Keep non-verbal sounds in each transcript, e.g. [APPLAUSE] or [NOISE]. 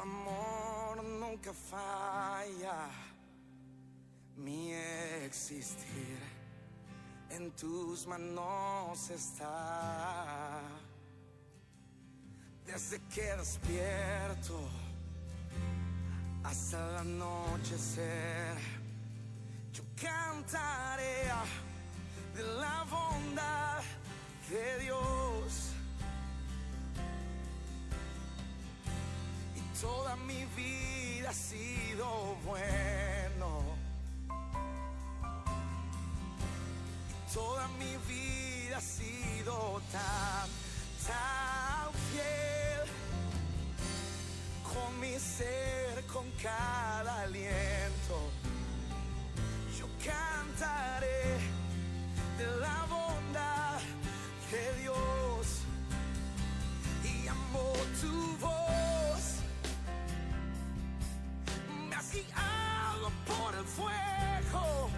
amor nunca falla. Mi existir en tus manos está. Desde que despierto hasta el anochecer, yo cantaré de la bondad de Dios. Toda mi vida ha sido bueno. Toda mi vida ha sido tan, tan fiel. Con mi ser, con cada aliento, yo cantaré de la bondad de Dios y amo tu fuego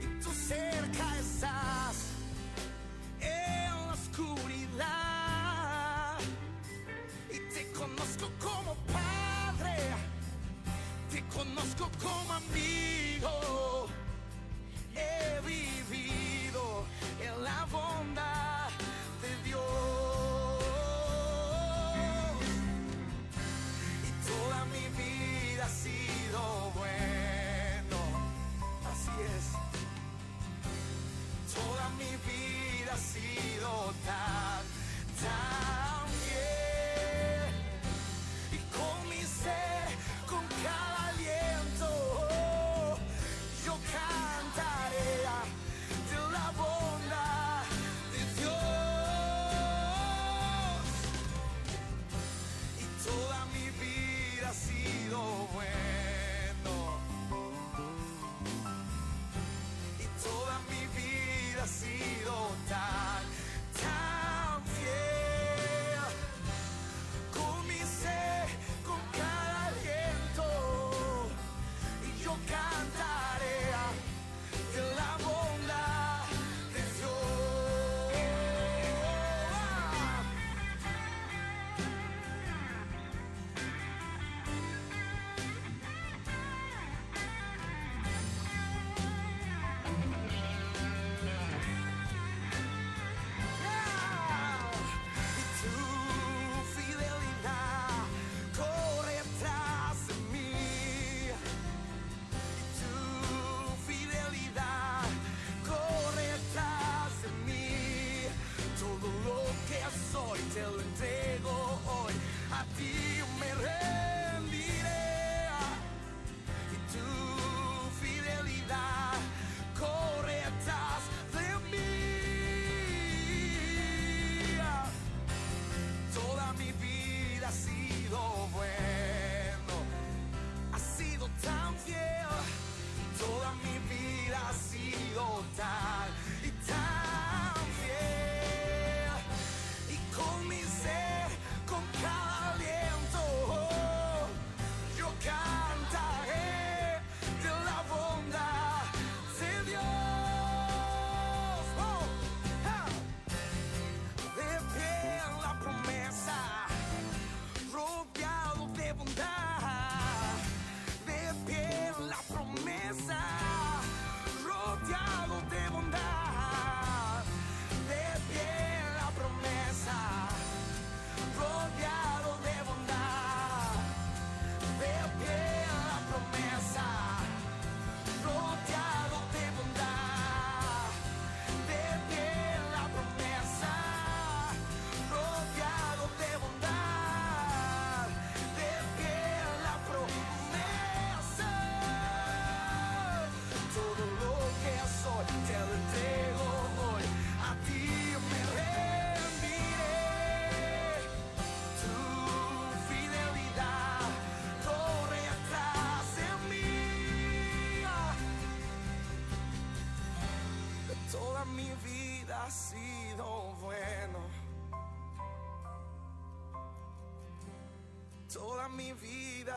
y tú cerca estás en la oscuridad. Y te conozco como padre, te conozco como amigo. He vivido en la bondad ha sido tan, tan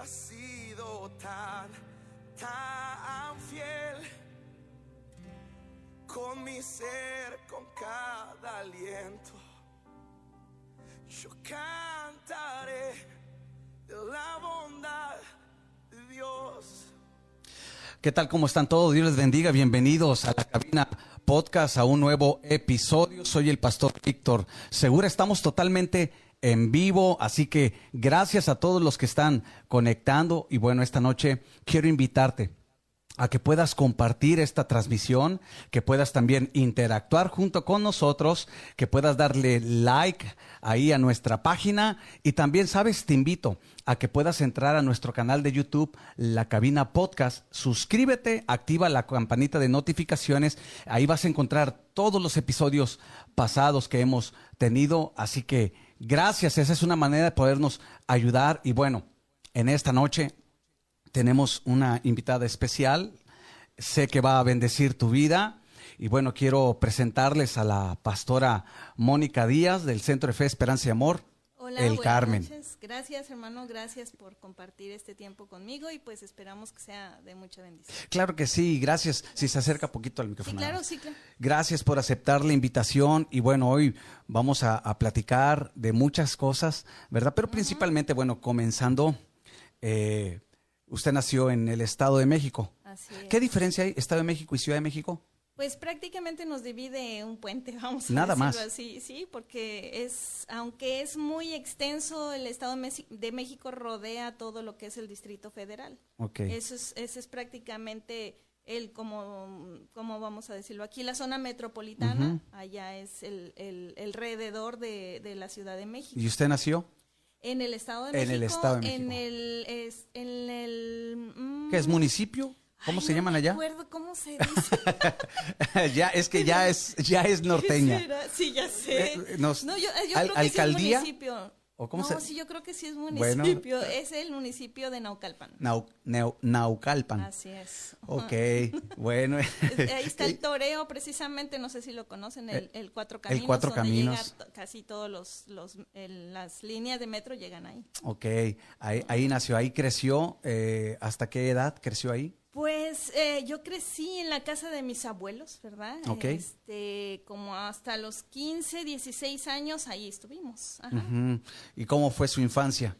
sido tan, tan fiel. Con mi ser, con cada aliento. Yo cantaré la bondad de Dios. ¿Qué tal? ¿Cómo están todos? Dios les bendiga. Bienvenidos a la cabina podcast, a un nuevo episodio. Soy el pastor Víctor Segura. Estamos totalmente en vivo, así que gracias a todos los que están conectando. Y bueno, esta noche quiero invitarte a que puedas compartir esta transmisión, que puedas también interactuar junto con nosotros, que puedas darle like ahí a nuestra página. Y también, sabes, te invito a que puedas entrar a nuestro canal de YouTube, La Cabina Podcast, suscríbete, activa la campanita de notificaciones, ahí vas a encontrar todos los episodios pasados que hemos tenido, así que gracias, esa es una manera de podernos ayudar y bueno, en esta noche tenemos una invitada especial. Sé que va a bendecir tu vida. Y bueno, quiero presentarles a la pastora Mónica Díaz del Centro de Fe, Esperanza y Amor. Hola, el buenas Carmen. noches. Gracias, hermano. Gracias por compartir este tiempo conmigo y pues esperamos que sea de mucha bendición. Claro que sí, gracias. Si se acerca poquito al Sí, micrófono. claro, sí, claro. Gracias por aceptar la invitación y bueno, hoy vamos a, a platicar de muchas cosas, ¿verdad? Pero principalmente, bueno, comenzando, eh, usted nació en el Estado de México. Así es. ¿Qué diferencia hay Estado de México y Ciudad de México? Pues prácticamente nos divide un puente, [LAUGHS] vamos a Nada decirlo más. así, sí, porque es, aunque es muy extenso, el Estado de, México rodea todo lo que es el Distrito Federal. Ok. Eso es, ese es prácticamente el, como, como vamos a decirlo aquí, la zona metropolitana, allá es el, el, el alrededor de, de la Ciudad de México. ¿Y usted nació? En el Estado de En México. el Estado de En México. el. Es, en el mm, ¿Qué es municipio? ¿Cómo ay, se no llaman me allá? acuerdo cómo se dice. [LAUGHS] ya es que ya es ya es ¿Qué norteña. Sí, ya sé. Eh, nos- no, yo, yo al- creo que ¿alcaldía? sí es municipio. ¿O cómo no, se- sí, yo creo que sí es Bueno. municipio. Es el municipio de Naucalpan. Nau- Neu- Naucalpan. Así es. Ok, [LAUGHS] bueno. Ahí está [LAUGHS] el toreo, precisamente, no sé si lo conocen, el, el Cuatro Caminos. Cuatro donde Caminos. casi todos los, los el- las líneas de metro llegan ahí. Ok, ahí, ahí nació, ahí creció. eh, ¿Hasta qué edad creció ahí? Pues eh, yo crecí en la casa de mis abuelos, ¿verdad? Ok. Este, como hasta los 15, 16 años, ahí estuvimos. Ajá. ¿Y cómo fue su infancia?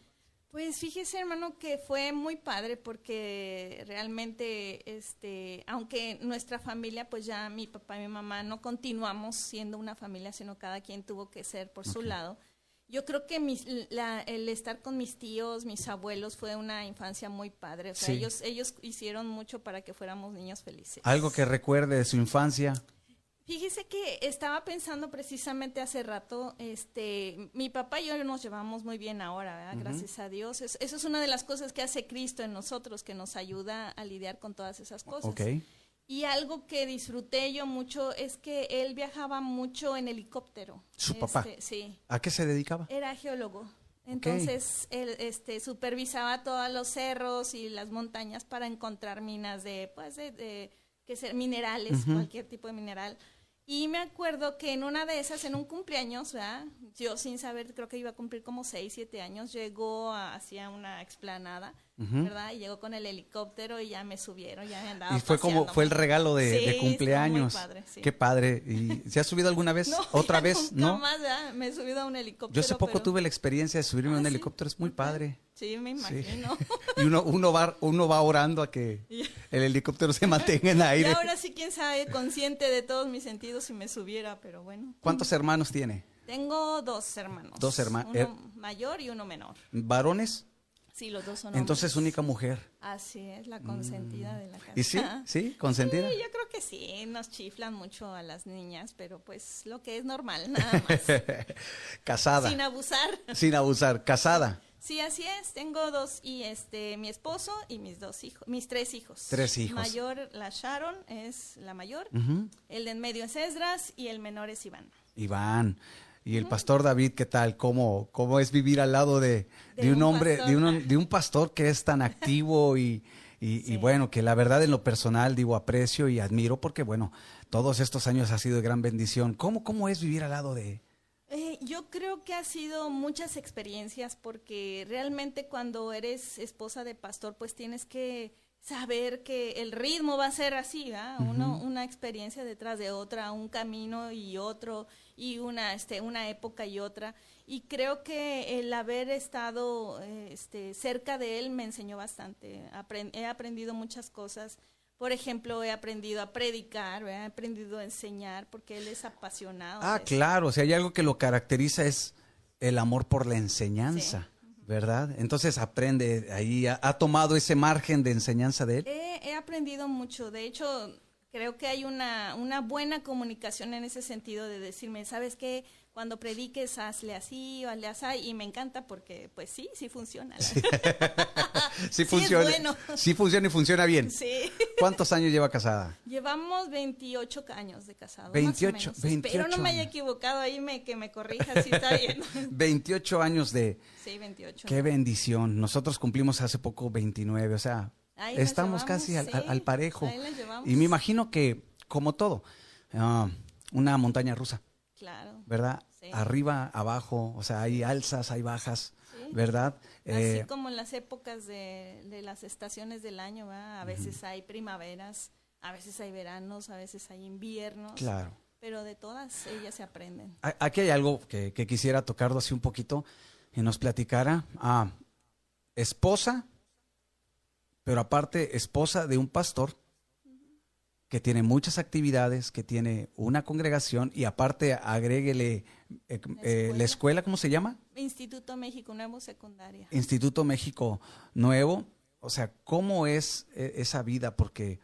Pues fíjese, hermano, que fue muy padre porque realmente, este, aunque nuestra familia, pues ya mi papá y mi mamá no continuamos siendo una familia, sino cada quien tuvo que ser por su lado. Yo creo que mis- la- el estar con mis tíos, mis abuelos, fue una infancia muy padre. O sea, Sí. ellos, ellos hicieron mucho para que fuéramos niños felices. ¿Algo que recuerde de su infancia? Fíjese que estaba pensando precisamente hace rato, este, mi papá y yo nos llevamos muy bien ahora, ¿verdad? gracias a Dios. Es- eso es una de las cosas que hace Cristo en nosotros, que nos ayuda a lidiar con todas esas cosas. Ok. Y algo que disfruté yo mucho es que él viajaba mucho en helicóptero. ¿Su papá? Este, Sí, ¿A qué se dedicaba? era geólogo. Entonces, él este, supervisaba todos los cerros y las montañas para encontrar minas de, pues, de, de- que ser minerales, cualquier tipo de mineral. Y me acuerdo que en una de esas, en un cumpleaños, ¿verdad? Yo sin saber, creo que iba a cumplir como 6, 7 años, llegó hacia una explanada, ¿verdad? Y llegó con el helicóptero y ya me subieron, ya me andaba Y fue como fue el regalo de, Sí, de estuvo muy cumpleaños. padre, sí. Qué padre. ¿Y se ha subido alguna vez? [LAUGHS] No, ¿Otra vez? nunca ¿No? más, ¿verdad? Me he subido a un helicóptero. Yo hace poco pero- tuve la experiencia de subirme a Ah, un ¿sí? helicóptero, es muy padre. Sí, me imagino. [LAUGHS] Y uno, uno, va, uno va orando a que [LAUGHS] el helicóptero se mantenga en [LAUGHS] Y aire. ahora sí, quién sabe, consciente de todos mis sentidos si me subiera, pero bueno. ¿Cuántos hermanos tiene? Tengo dos hermanos. Dos herma- Uno er- mayor y uno menor. ¿Varones? Sí, los dos son Entonces única mujer. Así es, la consentida de la casa. ¿Y sí? [LAUGHS] ¿Sí? ¿Consentida? Sí, yo creo que sí, nos chiflan mucho a las niñas, pero pues lo que es normal, nada más. [LAUGHS] Casada. Sin abusar. Sin abusar. Casada. Sí, así es. Tengo dos y este mi esposo y mis dos hijos, mis tres hijos. Tres hijos. Mayor la Sharon es la mayor, el de en medio es Esdras y el menor es Iván. Iván. Y el pastor David, ¿qué tal? ¿Cómo, cómo es vivir al lado de, De de un, un hombre, pastor. de un, de un pastor que es tan activo y, y, y [LAUGHS] bueno, que la verdad en lo personal digo aprecio y admiro porque bueno, todos estos años ha sido de gran bendición. ¿Cómo, cómo es vivir al lado de... Eh, yo creo que ha sido muchas experiencias porque realmente cuando eres esposa de pastor pues tienes que saber que el ritmo va a ser así, ¿verdad? Uno, una experiencia detrás de otra, un camino y otro y una, este, una época y otra. y creo que el haber estado eh, este, cerca de él me enseñó bastante. he aprendido muchas cosas. Por ejemplo, he aprendido a predicar, he aprendido a enseñar, porque él es apasionado. Ah, claro, o sea, hay algo que lo caracteriza es el amor por la enseñanza. ¿verdad? Entonces aprende ahí, ha, tomado ese margen de enseñanza de él. He, he, aprendido mucho, de hecho creo que hay una, una buena comunicación en ese sentido de decirme, ¿sabes qué? Cuando prediques, hazle así o hazle así, y me encanta porque, pues sí, sí funciona. Sí, [LAUGHS] funciona. Sí, funciona y funciona bien. Sí. ¿Cuántos años lleva casada? Llevamos 28 años de casado. 28, más 28. Espero no me haya equivocado ahí, me, que me corrija si está bien. [LAUGHS] 28 años de... Sí, 28. Qué bendición. Nosotros cumplimos hace poco 29, o sea, Estamos casi al, parejo. Y me imagino que, como todo, ah, una montaña rusa. Claro. ¿Verdad? Arriba, abajo, o sea, hay alzas, hay bajas, ¿verdad? Así eh, como en las épocas de, las estaciones del año, ¿verdad? A veces hay primaveras, a veces hay veranos, a veces hay inviernos. Claro. Pero de todas ellas se aprenden. Aquí hay algo que, quisiera tocarlo así un poquito y nos platicara. Ah, esposa pero aparte esposa de un pastor que tiene muchas actividades, que tiene una congregación y aparte agréguele eh, eh, la, escuela. ¿cómo se llama? Instituto México Nuevo Secundaria. Instituto México Nuevo. O sea, ¿cómo es eh, esa vida? Porque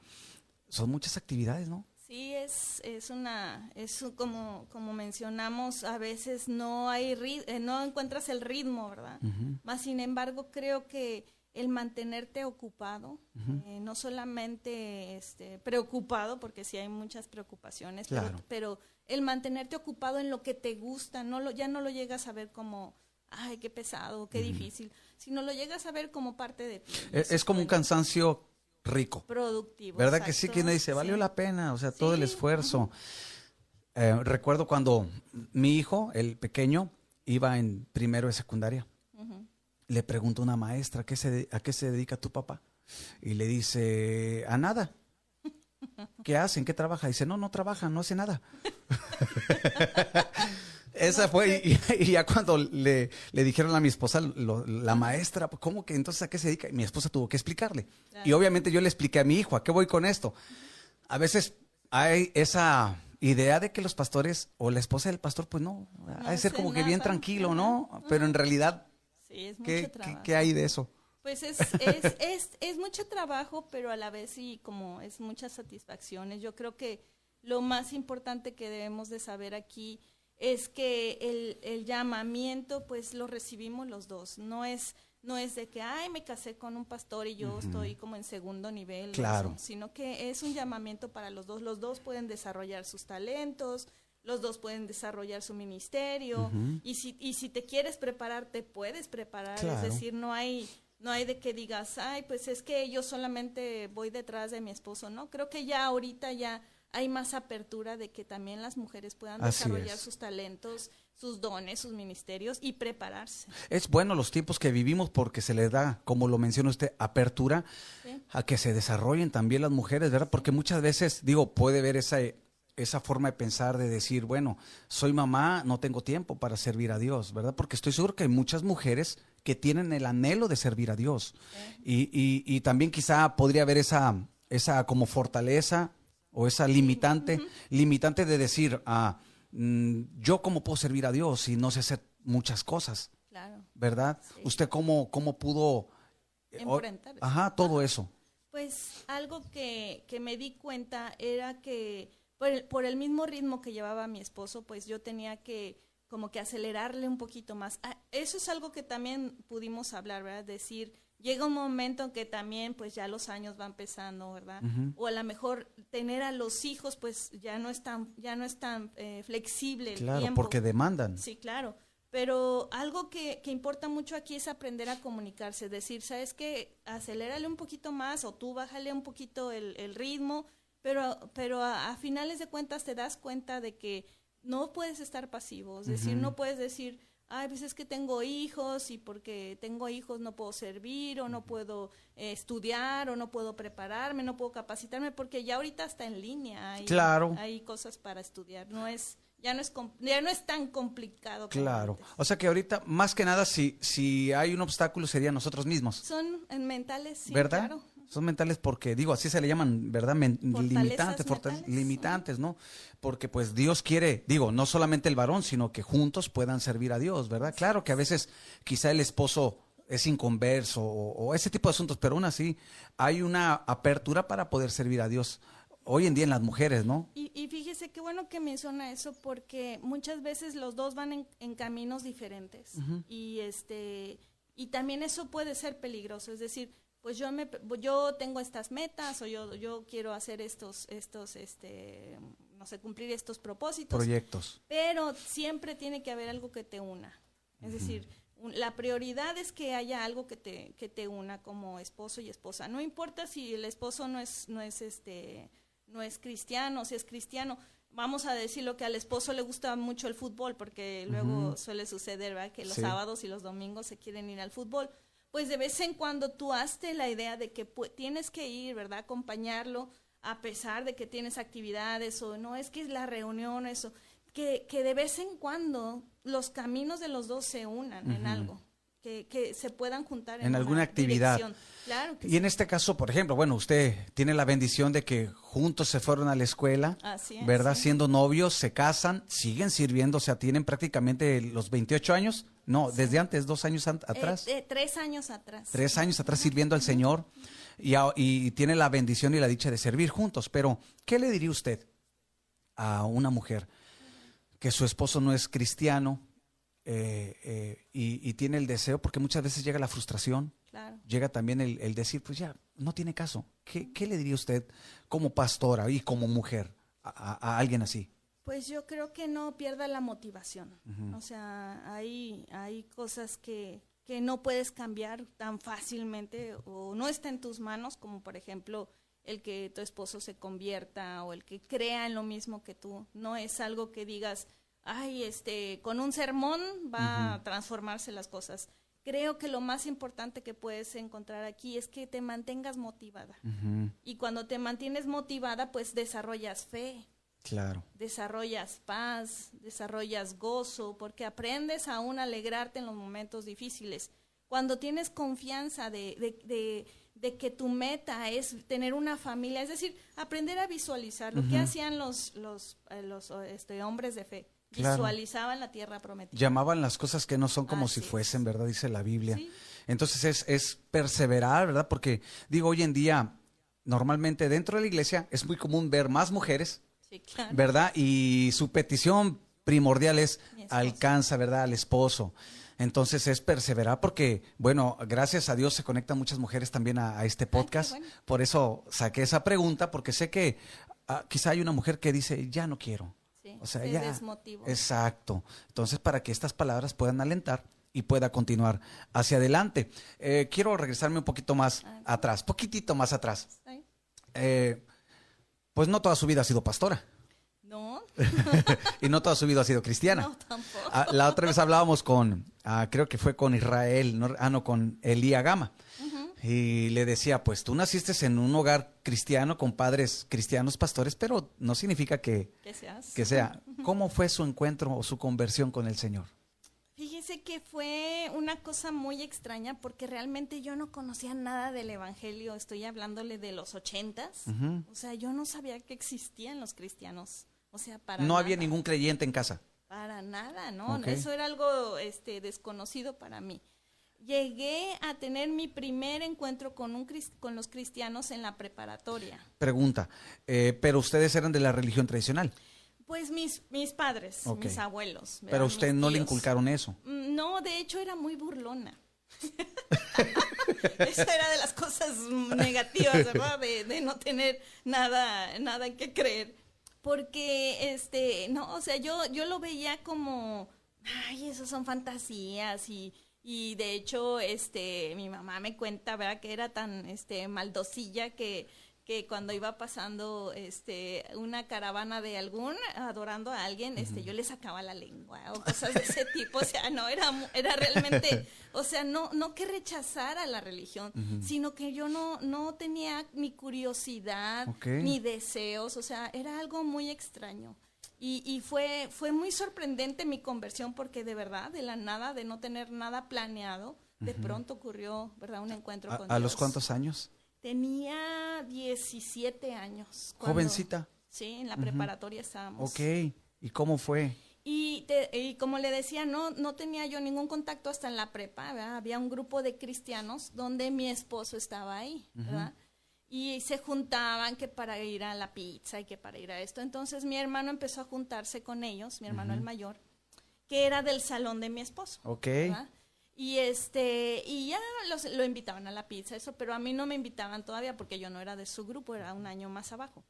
son muchas actividades, ¿no? Sí, es, es una, es como, como mencionamos, a veces no hay, no encuentras el ritmo, ¿verdad? Más sin embargo, creo que el mantenerte ocupado, eh, no solamente este, preocupado, porque sí hay muchas preocupaciones, pero, el mantenerte ocupado en lo que te gusta, no lo, ya no lo llegas a ver como, ay, qué pesado, qué difícil, sino lo llegas a ver como parte de ti. Es, como un cansancio rico. Productivo. ¿Verdad que sí? Quien dice, valió la pena, o sea, todo el esfuerzo. Eh, recuerdo cuando mi hijo, el pequeño, iba en primero de secundaria le pregunta una maestra, ¿qué se, ¿a qué se dedica tu papá? Y le dice, a nada. [LAUGHS] ¿Qué hacen? ¿Qué trabaja? dice, no, no trabaja, no hace nada. [LAUGHS] Esa fue, y, ya cuando le, dijeron a mi esposa, la maestra, ¿cómo que entonces a qué se dedica? mi esposa tuvo que explicarle. Y obviamente yo le expliqué a mi hijo, ¿a qué voy con esto? A veces hay esa idea de que los pastores o la esposa del pastor, pues no, ha de ser como que bien tranquilo, ¿no? Pero en realidad es mucho trabajo. ¿qué, hay de eso? Pues es, es, [LAUGHS] es, es, mucho trabajo, pero a la vez sí, como es muchas satisfacciones. Yo creo que lo más importante que debemos de saber aquí es que el, el llamamiento, pues lo recibimos los dos. No es, no es de que, ay, me casé con un pastor y yo estoy como en segundo nivel, claro. sino que es un llamamiento para los dos. Los dos pueden desarrollar sus talentos, los dos pueden desarrollar su ministerio. Y, si, y si te quieres preparar, te puedes preparar, es decir, no hay, no hay de que digas, ay, pues es que yo solamente voy detrás de mi esposo, ¿no? Creo que ya ahorita ya hay más apertura de que también las mujeres puedan desarrollar sus talentos, sus dones, sus ministerios y prepararse. Es bueno los tiempos que vivimos porque se les da, como lo menciona usted, apertura a que se desarrollen también las mujeres, ¿verdad? Porque muchas veces, digo, puede ver esa esa forma de pensar, de decir, bueno, soy mamá, no tengo tiempo para servir a Dios, ¿verdad? Porque estoy seguro que hay muchas mujeres que tienen el anhelo de servir a Dios. Y, y, también quizá podría haber esa, esa como fortaleza o esa limitante, limitante de decir, ah, mm, yo cómo puedo servir a Dios si no sé hacer muchas cosas. Claro. ¿Verdad? ¿Usted cómo, cómo pudo... Eh, ajá, todo eso. Pues algo que, que me di cuenta era que por el, mismo ritmo que llevaba mi esposo, pues yo tenía que como que acelerarle un poquito más. Ah, eso es algo que también pudimos hablar, ¿verdad? Decir, llega un momento en que también pues ya los años van pesando, ¿verdad? O a lo mejor tener a los hijos pues ya no es tan, ya no es tan eh, flexible el claro, porque demandan. Sí, claro. Pero algo que, que, importa mucho aquí es aprender a comunicarse, decir, ¿sabes qué? Acelérale un poquito más o tú bájale un poquito el, el ritmo pero, pero a, finales de cuentas te das cuenta de que no puedes estar pasivo, es decir, no puedes decir, ay, pues es que tengo hijos y porque tengo hijos no puedo servir o no puedo eh, estudiar o no puedo prepararme, no puedo capacitarme, porque ya ahorita está en línea, hay, claro. hay cosas para estudiar, no es ya no es ya no es tan complicado. Claro. O sea que ahorita más que nada si si hay un obstáculo sería nosotros mismos. Son mentales, sí, ¿verdad? Claro. Son mentales porque digo, así se le llaman, ¿verdad? limitantes, limitantes, ¿no? Porque pues Dios quiere, digo, no solamente el varón, sino que juntos puedan servir a Dios, ¿verdad? Claro que a veces quizá el esposo es inconverso o, ese tipo de asuntos, pero aún así hay una apertura para poder servir a Dios hoy en día en las mujeres, ¿no? Y, fíjese qué bueno que menciona eso porque muchas veces los dos van en, caminos diferentes y este y también eso puede ser peligroso, es decir, pues yo me yo tengo estas metas o yo yo quiero hacer estos estos este no sé cumplir estos propósitos. Proyectos. Pero siempre tiene que haber algo que te una. Es decir la prioridad es que haya algo que te que te una como esposo y esposa. No importa si el esposo no es no es este no es cristiano si es cristiano vamos a decir lo que al esposo le gusta mucho el fútbol porque luego suele suceder ¿verdad? que los sábados y los domingos se quieren ir al fútbol pues de vez en cuando tú hazte la idea de que tienes que ir, ¿verdad? Acompañarlo a pesar de que tienes actividades o no es que es la reunión, eso, que, que de vez en cuando los caminos de los dos se unan en algo. Que, que, se puedan juntar en, alguna actividad. Claro y en este caso, por ejemplo, bueno, usted tiene la bendición de que juntos se fueron a la escuela, ¿verdad? Siendo novios, se casan, siguen sirviendo, o sea, tienen prácticamente los 28 años no, desde antes, dos años eh, atrás. Eh, tres años atrás. Tres años atrás sirviendo al Señor y, tiene la bendición y la dicha de servir juntos. Pero, ¿qué le diría usted a una mujer que su esposo no es cristiano eh, y, tiene el deseo? Porque muchas veces llega la frustración, llega también el, decir, pues ya, no tiene caso. ¿Qué, le diría usted como pastora y como mujer a alguien así? Pues yo creo que no pierda la motivación. O sea, hay, hay cosas que, que no puedes cambiar tan fácilmente o no está en tus manos, como por ejemplo el que tu esposo se convierta o el que crea en lo mismo que tú. No es algo que digas, ay, este, con un sermón va a transformarse las cosas. Creo que lo más importante que puedes encontrar aquí es que te mantengas motivada. Y cuando te mantienes motivada, pues desarrollas fe. Claro. Desarrollas paz, desarrollas gozo, porque aprendes aún a alegrarte en los momentos difíciles. Cuando tienes confianza de, de, de, que tu meta es tener una familia, es decir, aprender a visualizar lo que hacían los, los, eh, los este, hombres de fe. Visualizaban la tierra prometida. Llamaban las cosas que no son como si fuesen, ¿verdad? Dice la Biblia. Entonces es, es perseverar, ¿verdad? Porque digo, hoy en día, normalmente dentro de la iglesia es muy común ver más mujeres ¿Verdad? Y su petición primordial es alcanza, ¿verdad? Al esposo. Entonces es perseverar porque, bueno, gracias a Dios se conectan muchas mujeres también a, este podcast. Por eso saqué esa pregunta porque sé que ah, quizá hay una mujer que dice, ya no quiero. O sea, ya. Desmotivo. Exacto. Entonces, para que estas palabras puedan alentar y pueda continuar hacia adelante. Eh, quiero regresarme un poquito más ah, atrás, poquitito más atrás. Eh, pues no toda su vida ha sido pastora. No. [LAUGHS] y no toda su vida ha sido cristiana. [LAUGHS] No, tampoco. Ah, la otra vez hablábamos con, ah, creo que fue con Israel, no, ah, no, con Elía Gama. Y le decía, pues tú naciste en un hogar cristiano con padres cristianos pastores, pero no significa que, que sea. [LAUGHS] ¿Cómo fue su encuentro o su conversión con el Señor? Fíjese que fue una cosa muy extraña porque realmente yo no conocía nada del Evangelio. Estoy hablándole de los ochentas. O sea, yo no sabía que existían los cristianos. O sea, para No había ningún creyente en casa. Para nada, ¿no? Eso era algo este, desconocido para mí. Llegué a tener mi primer encuentro con, un, con los cristianos en la preparatoria. Pregunta, eh, ¿pero ustedes eran de la religión tradicional? Pues mis, mis padres, mis abuelos. Pero a usted no le inculcaron eso. Mm, no, de hecho era muy burlona. [LAUGHS] Esa era de las cosas negativas, ¿verdad? De, no tener nada, nada en que creer. Porque, este, no, o sea, yo, yo lo veía como, ay, eso son fantasías y, y de hecho, este, mi mamá me cuenta, ¿verdad? Que era tan, este, maldosilla que que cuando iba pasando este una caravana de algún adorando a alguien, este yo le sacaba la lengua o cosas de ese tipo, o sea, no era era realmente, [LAUGHS] o sea, no no que rechazara la religión, sino que yo no no tenía ni curiosidad ni deseos, o sea, era algo muy extraño. Y, y, fue, fue muy sorprendente mi conversión porque de verdad, de la nada, de no tener nada planeado, de pronto ocurrió, ¿verdad? Un encuentro ¿A, con ¿A Dios. los cuántos años? Tenía 17 años. cuando- Jovencita. Sí, en la preparatoria estábamos. Ok. ¿Y cómo fue? Y, te- y como le decía, no, no tenía yo ningún contacto hasta en la prepa, ¿verdad? Había un grupo de cristianos donde mi esposo estaba ahí, ¿verdad? Y se juntaban que para ir a la pizza y que para ir a esto. Entonces mi hermano empezó a juntarse con ellos, mi hermano el mayor, que era del salón de mi esposo. Ok. ¿verdad? Y este, y ya los- lo invitaban a la pizza, eso, pero a mí no me invitaban todavía porque yo no era de su grupo, era un año más abajo.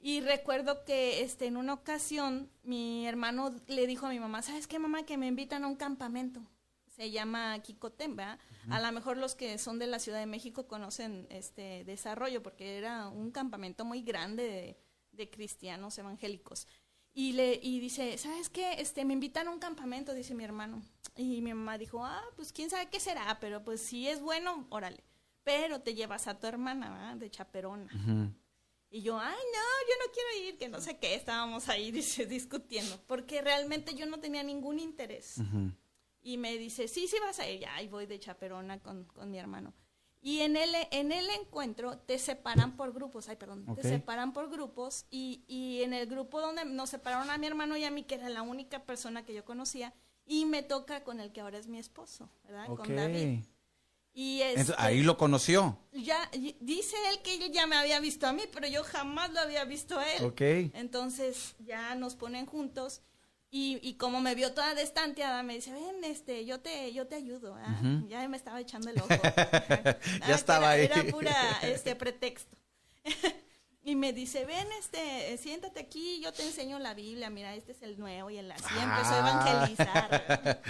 Y recuerdo que este, en una ocasión mi hermano le dijo a mi mamá, ¿sabes qué mamá? Que me invitan a un campamento. Se llama ¿verdad? A lo mejor los que son de la Ciudad de México conocen este desarrollo porque era un campamento muy grande de, de cristianos evangélicos. Y le y dice, ¿sabes qué? Este, me invitan a un campamento, dice mi hermano. Y mi mamá dijo, ah, pues quién sabe qué será, pero pues si es bueno, órale. Pero te llevas a tu hermana, ¿verdad? De chaperona. Y yo, ay, no, yo no quiero ir, que no sé qué, estábamos ahí [LAUGHS] dice, discutiendo, porque realmente yo no tenía ningún interés. Y me dice, sí, sí vas a ir, ya, ahí voy de chaperona con, con mi hermano. Y en el, en el encuentro te separan por grupos, ay, perdón, te separan por grupos y, y en el grupo donde nos separaron a mi hermano y a mí, que era la única persona que yo conocía, y me toca con el que ahora es mi esposo, ¿verdad? Con David. Y Entonces, ahí lo conoció. ya y- dice él que ya me había visto a mí, pero yo jamás lo había visto a él. Ok. Entonces ya nos ponen juntos y, y como me vio toda destanteada, me dice, ven, este, yo te, yo te ayudo. ah". Ya me estaba echando el ojo. [LAUGHS] Ah, que estaba era, ahí. Era pura este pretexto. [LAUGHS] y me dice, ven, este, siéntate aquí, yo te enseño la Biblia, mira, este es el nuevo y el así empezó a evangelizar.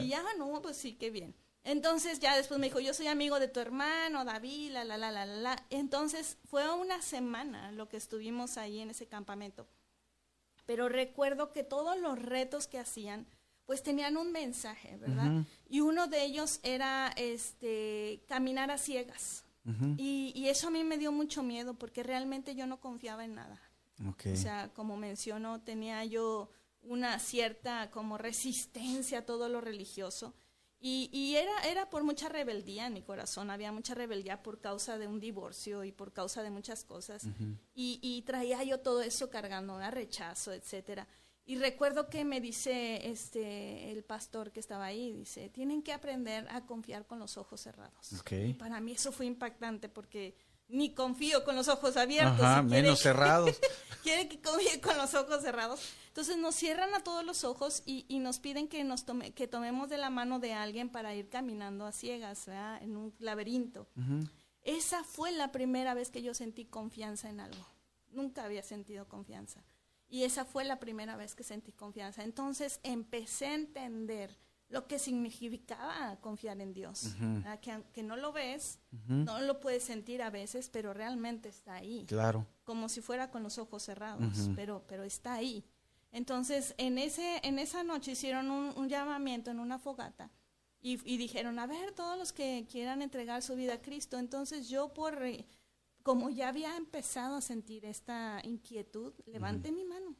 y ya, no, pues sí, qué bien. Entonces ya después me dijo, yo soy amigo de tu hermano, David, la, la, la, la, la, la. Entonces fue una semana lo que estuvimos ahí en ese campamento. Pero recuerdo que todos los retos que hacían, pues tenían un mensaje, ¿verdad? Y uno de ellos era este caminar a ciegas. y, y eso a mí me dio mucho miedo porque realmente yo no confiaba en nada. O sea, como mencionó, tenía yo una cierta como resistencia a todo lo religioso. Y, y era, era por mucha rebeldía en mi corazón, había mucha rebeldía por causa de un divorcio y por causa de muchas cosas. y, y traía yo todo eso cargando, a rechazo, etcétera. Y recuerdo que me dice este el pastor que estaba ahí, dice, tienen que aprender a confiar con los ojos cerrados. Para mí eso fue impactante porque ni confío con los ojos abiertos. Ajá, si quiere- menos cerrados. [LAUGHS] quiere que confíe con los ojos cerrados. Entonces nos cierran a todos los ojos y, y nos piden que nos tome, que tomemos de la mano de alguien para ir caminando a ciegas, ¿verdad? en un laberinto. Esa fue la primera vez que yo sentí confianza en algo. Nunca había sentido confianza. Y esa fue la primera vez que sentí confianza. Entonces empecé a entender lo que significaba confiar en Dios. ¿verdad? Que aunque no lo ves, no lo puedes sentir a veces, pero realmente está ahí Claro. como si fuera con los ojos cerrados, pero, pero está ahí. Entonces, en, ese, en esa noche hicieron un, un llamamiento en una fogata y, y dijeron, a ver, todos los que quieran entregar su vida a Cristo. Entonces yo, por como ya había empezado a sentir esta inquietud, levanté mi mano.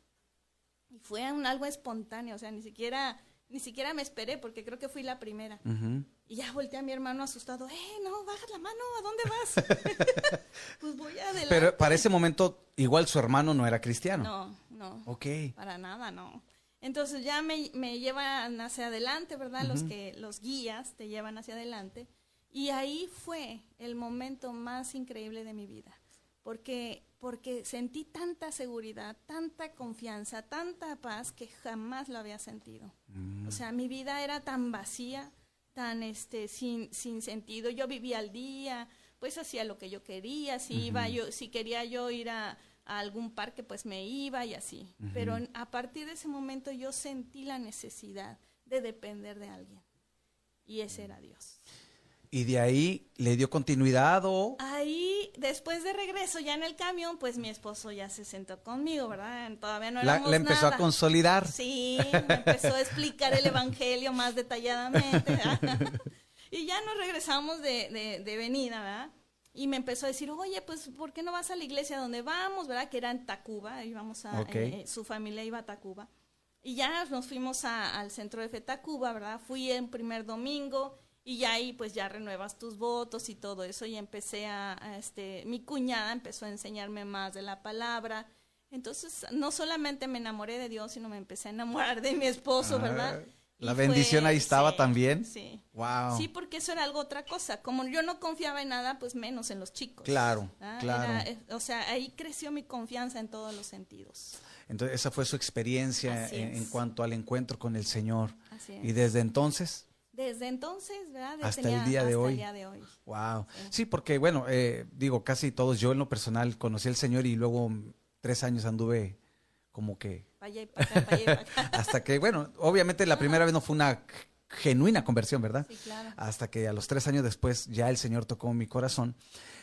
Y fue un algo espontáneo, o sea, ni siquiera, ni siquiera me esperé porque creo que fui la primera. Y ya volteé a mi hermano asustado, ¡eh, no, baja la mano! ¿A dónde vas? [LAUGHS] pues voy adelante. Pero para ese momento, igual su hermano no era cristiano. No, no. Ok. Para nada, no. Entonces ya me, me llevan hacia adelante, ¿verdad? Los que los guías te llevan hacia adelante. Y ahí fue el momento más increíble de mi vida. Porque, porque sentí tanta seguridad, tanta confianza, tanta paz que jamás lo había sentido. O sea, mi vida era tan vacía, tan este, sin, sin sentido. Yo vivía al día, pues hacía lo que yo quería. Si iba yo, si quería yo ir a, a algún parque, pues me iba y así. Pero a partir de ese momento yo sentí la necesidad de depender de alguien. Y ese era Dios. Y de ahí le dio continuidad o... Ahí, después de regreso, ya en el camión, pues mi esposo ya se sentó conmigo, ¿verdad? Todavía no La, éramos la empezó nada. a consolidar. Sí, me empezó a explicar el evangelio más detalladamente. ¿verdad? [LAUGHS] y ya nos regresamos de, de, de venida, ¿verdad? y me empezó a decir, oye, pues, ¿por qué no vas a la iglesia donde vamos, verdad? Que era en Tacuba, íbamos a, Ok. eh, su familia iba a Tacuba. Y ya nos fuimos a- al centro de fe Tacuba, ¿verdad? Fui en primer domingo y ya ahí pues ya renuevas tus votos y todo eso y empecé a, a, este, mi cuñada empezó a enseñarme más de la palabra. Entonces, no solamente me enamoré de Dios, sino me empecé a enamorar de mi esposo, Ah, ¿verdad? la bendición ahí estaba también. Sí. Wow. Sí, porque eso era algo otra cosa. Como yo no confiaba en nada, pues menos en los chicos. Claro, Ah, claro. era, eh, o sea, ahí creció mi confianza en todos los sentidos. Entonces esa fue su experiencia en, en cuanto al encuentro con el Señor. Así es. Y desde entonces, Desde entonces, ¿verdad? Hasta tenía- el día de hasta hoy. el día de hoy. wow. Sí, porque bueno, eh, digo, casi todos, yo en lo personal conocí al Señor y luego tres años anduve como que allá y pa' acá, allá y pa' acá. [LAUGHS] hasta que, bueno, obviamente la primera vez no fue una genuina conversión, ¿verdad? Sí, claro. Hasta que a los tres años después ya el Señor tocó mi corazón.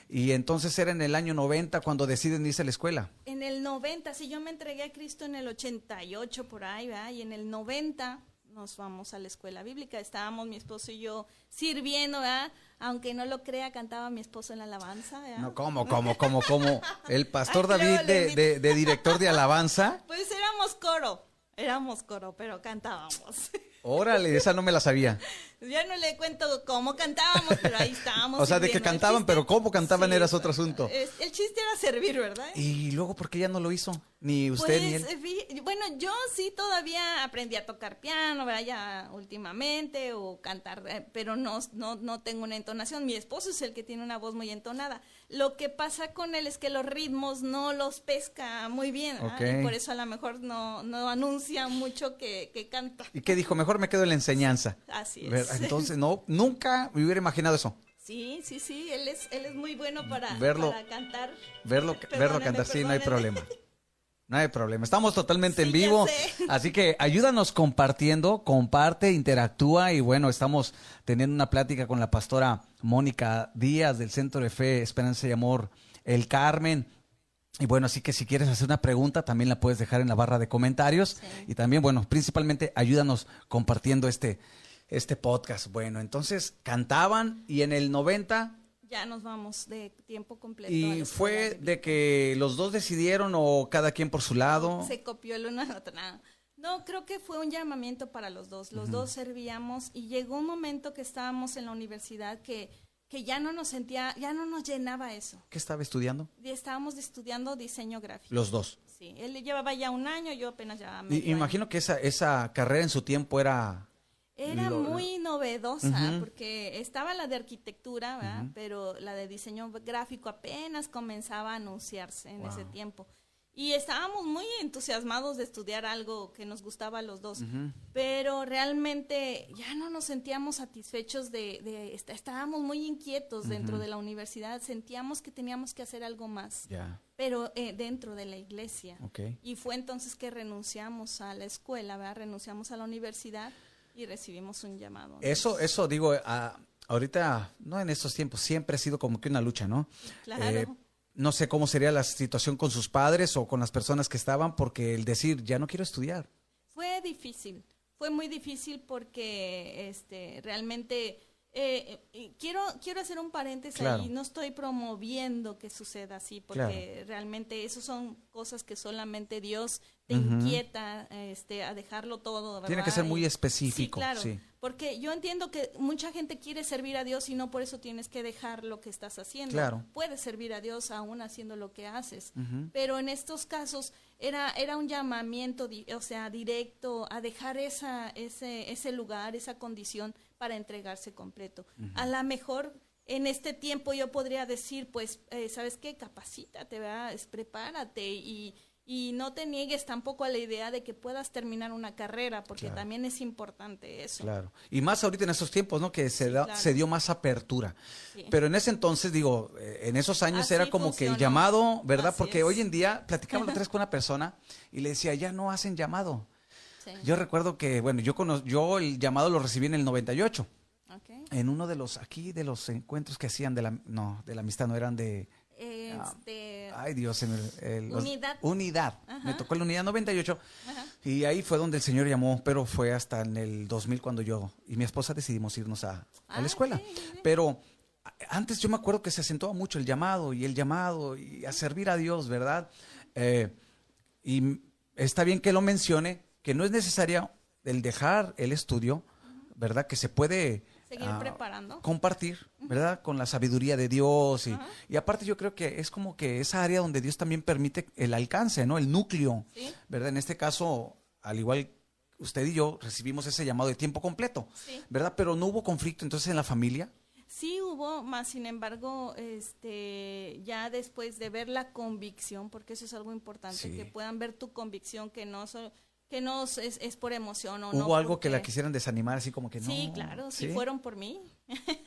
Y entonces era en el año 90 cuando deciden irse a la escuela. En el 90, sí, yo me entregué a Cristo en el 88 por ahí, ¿verdad? Y en el 90 nos vamos a la escuela bíblica. Estábamos mi esposo y yo sirviendo, ¿verdad? Aunque no lo crea, cantaba mi esposo en la alabanza, ¿verdad? No, ¿cómo, cómo, cómo, cómo? El pastor [LAUGHS] Ay, David de, de- de director de alabanza. Pues éramos coro, éramos coro, pero cantábamos. Órale, esa no me la sabía. [LAUGHS] Ya no le cuento cómo cantábamos, pero ahí estábamos. [LAUGHS] O sea, de que cantaban, pero cómo cantaban era otro asunto. El chiste era servir, ¿verdad? Y luego, ¿por qué ya no lo hizo? Ni usted ni él. Pues, eh, fí- bueno, yo sí todavía aprendí a tocar piano, ¿verdad? Ya últimamente, o cantar, eh, pero no, no, no tengo una entonación. Mi esposo es el que tiene una voz muy entonada. Lo que pasa con él es que los ritmos no los pesca muy bien, ¿verdad? Ok. Y por eso a lo mejor no, no anuncia mucho que, que canta. ¿Y qué dijo? Mejor me quedo en la enseñanza. Así es. [LAUGHS] Entonces, no, nunca me hubiera imaginado eso. Sí, sí, sí, él es, él es muy bueno para, Verlo- para cantar. Verlo, cantar, sí, no hay problema. No hay problema. Estamos totalmente en Sí, vivo. Así que ayúdanos compartiendo, comparte, interactúa. Y bueno, estamos teniendo una plática con la pastora Mónica Díaz del Centro de Fe, Esperanza y Amor, El Carmen. Y bueno, así que si quieres hacer una pregunta, también la puedes dejar en la barra de comentarios. Y también, bueno, principalmente ayúdanos compartiendo este, este podcast. Bueno, entonces cantaban y en el 90 Ya nos vamos de tiempo completo. y fue de que los dos decidieron o cada quien por su lado. Se copió el uno al otro. nada. No, creo que fue un llamamiento para los dos. Los dos servíamos y llegó un momento que estábamos en la universidad que, que ya no nos sentía, ya no nos llenaba eso. ¿Qué estaba estudiando? Estábamos estudiando diseño gráfico. Los dos. Sí, él llevaba ya un año, yo apenas ya año. imagino que esa, esa carrera en su tiempo era... Era Lo- muy novedosa Ujú. porque estaba la de arquitectura, ¿verdad? pero la de diseño gráfico apenas comenzaba a anunciarse en ese tiempo. Y estábamos muy entusiasmados de estudiar algo que nos gustaba a los dos, pero realmente ya no nos sentíamos satisfechos de, de est- estábamos muy inquietos dentro de la universidad, sentíamos que teníamos que hacer algo más, pero eh, dentro de la iglesia. Y fue entonces que renunciamos a la escuela, ¿verdad? Renunciamos a la universidad y recibimos un llamado. Eso, eso digo, a- ahorita, no en estos tiempos, siempre ha sido como que una lucha, ¿no? Claro. Eh, no sé cómo sería la situación con sus padres o con las personas que estaban, porque el decir, ya no quiero estudiar. Fue difícil, fue muy difícil porque este realmente eh, eh, quiero quiero hacer un paréntesis Claro. ahí, no estoy promoviendo que suceda así porque realmente eso son cosas que solamente Dios te inquieta este a dejarlo todo, Tiene que ¿verdad? ser muy específico, Sí, claro, sí. porque yo entiendo que mucha gente quiere servir a Dios y no por eso tienes que dejar lo que estás haciendo. Claro. Puedes servir a Dios aún haciendo lo que haces. Pero en estos casos era, era un llamamiento, o sea, directo a dejar esa, ese, ese lugar, esa condición para entregarse completo. A lo mejor en este tiempo yo podría decir, pues, eh, ¿sabes qué? Capacítate, ¿verdad? Es, prepárate y, y no te niegues tampoco a la idea de que puedas terminar una carrera, porque Claro. también es importante eso. Claro. Y más ahorita en estos tiempos, ¿no? Que se, da- claro. se dio más apertura. Sí. Pero en ese entonces, digo, eh, en esos años Así era como que el llamado, ¿verdad? Así Porque es. hoy en día platicaba la otra [LAUGHS] vez con una persona y le decía, ya no hacen llamado. Sí. Yo recuerdo que, bueno, yo, cono- yo el llamado lo recibí en el 98. Ok. En uno de los, aquí, de los encuentros que hacían de la, no, de la amistad, no eran de, Este, ay Dios, en el- el- los- Unidad. unidad. Ajá. Me tocó la unidad 98 Ajá. y ahí fue donde el Señor llamó, pero fue hasta en el 2000 cuando yo y mi esposa decidimos irnos a, a Ah, la escuela. muy bien. Pero antes yo me acuerdo que se acentuaba mucho el llamado y el llamado y a servir a Dios, ¿verdad? Eh, y está bien que lo mencione, que no es necesario el dejar el estudio, ¿verdad? Que se puede Seguir ah, preparando. compartir, ¿verdad? Con la sabiduría de Dios. Y, y aparte yo creo que es como que esa área donde Dios también permite el alcance, ¿no? El núcleo, Sí. ¿verdad? En este caso, al igual usted y yo recibimos ese llamado de tiempo completo, Sí. ¿verdad? Pero no hubo conflicto entonces en la familia. Sí hubo, más sin embargo, este, ya después de ver la convicción, porque eso es algo importante, Sí. que puedan ver tu convicción, que no so- que no es, es por emoción o ¿Hubo no. algo que la quisieran desanimar así como que no? Sí, claro, sí, fueron por mí.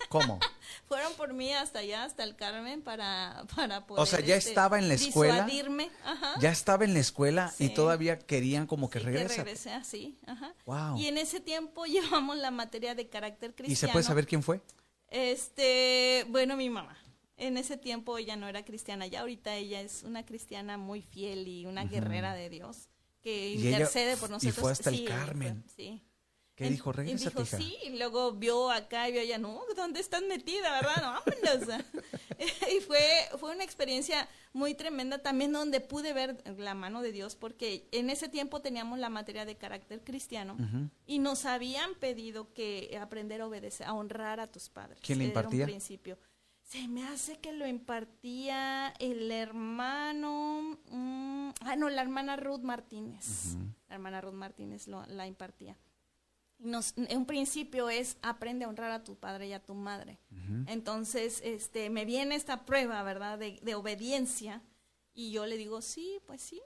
¿Cómo? [LAUGHS] Fueron por mí hasta allá, hasta el Carmen, para, para poder. O sea, ya este, estaba en la escuela. disuadirme, ajá. Ya estaba en la escuela y todavía querían como que Sí, regresa. Que regresé así, ajá. Wow. Y en ese tiempo [LAUGHS] llevamos la materia de carácter cristiano. ¿Y se puede saber quién fue? Este, bueno, mi mamá. En ese tiempo ella no era cristiana, ya ahorita ella es una cristiana muy fiel y una guerrera de Dios que Y ella intercede por f- y nosotros. fue hasta el Carmen. fue- sí. ¿Qué En- dijo? Regresa, dijo, hija. sí, y luego vio acá y vio allá, no, ¿dónde estás metida, verdad? No, vámonos. [LAUGHS] y fue, fue una experiencia muy tremenda también donde pude ver la mano de Dios, porque en ese tiempo teníamos la materia de carácter cristiano y nos habían pedido que aprender a obedecer, a honrar a tus padres. ¿Quién le Era un impartía? principio. Se me hace que lo impartía el hermano, mm, ah, no, la hermana Ruth Martínez. La hermana Ruth Martínez lo- la impartía. Y nos, en un principio es aprende a honrar a tu padre y a tu madre. Entonces, este, me viene esta prueba, ¿verdad?, de, de obediencia. Y yo le digo, sí, pues sí.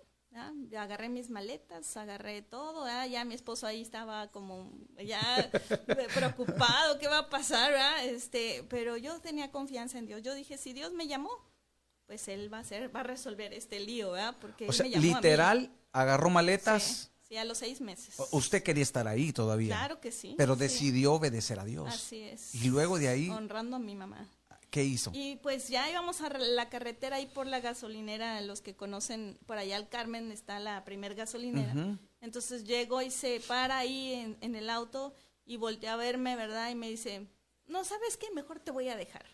Ya agarré mis maletas, agarré todo, ¿ya? ya mi esposo ahí estaba como ya [LAUGHS] preocupado, ¿qué va a pasar? Este, pero yo tenía confianza en Dios. Yo dije, si Dios me llamó, pues Él va a hacer, va a resolver este lío, ¿verdad? Porque O Él sea, me llamó a mí. literal, agarró maletas. Sí, sí, a los seis meses. Usted quería estar ahí todavía. Claro que sí. Pero sí. decidió obedecer a Dios. Así es. Y luego de ahí, Honrando a mi mamá. ¿Qué hizo? Y pues ya íbamos a la carretera ahí por la gasolinera, los que conocen por allá al Carmen está la primer gasolinera. Entonces llego y se para ahí en, en el auto y voltea a verme, ¿verdad? Y me dice, no, ¿sabes qué? Mejor te voy a dejar.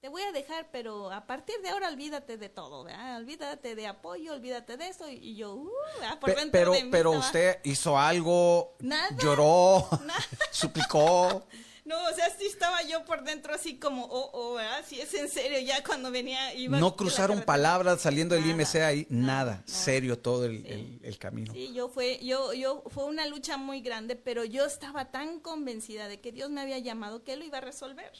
Te voy a dejar, pero a partir de ahora olvídate de todo, ¿verdad? Olvídate de apoyo, olvídate de eso. Y, yo, uh, ¿verdad? por Pe- dentro pero de mí pero estaba- usted hizo algo, Nada. lloró, [LAUGHS] [LAUGHS] suplicó. No, o sea, sí estaba yo por dentro así como, oh, oh, ¿verdad? Si es en serio, ya cuando venía... Iba No cruzaron palabras saliendo del IMC ahí, nada, serio todo el, Sí. el- el camino. Sí, yo fue, yo, yo, fue una lucha muy grande, pero yo estaba tan convencida de que Dios me había llamado que Él lo iba a resolver.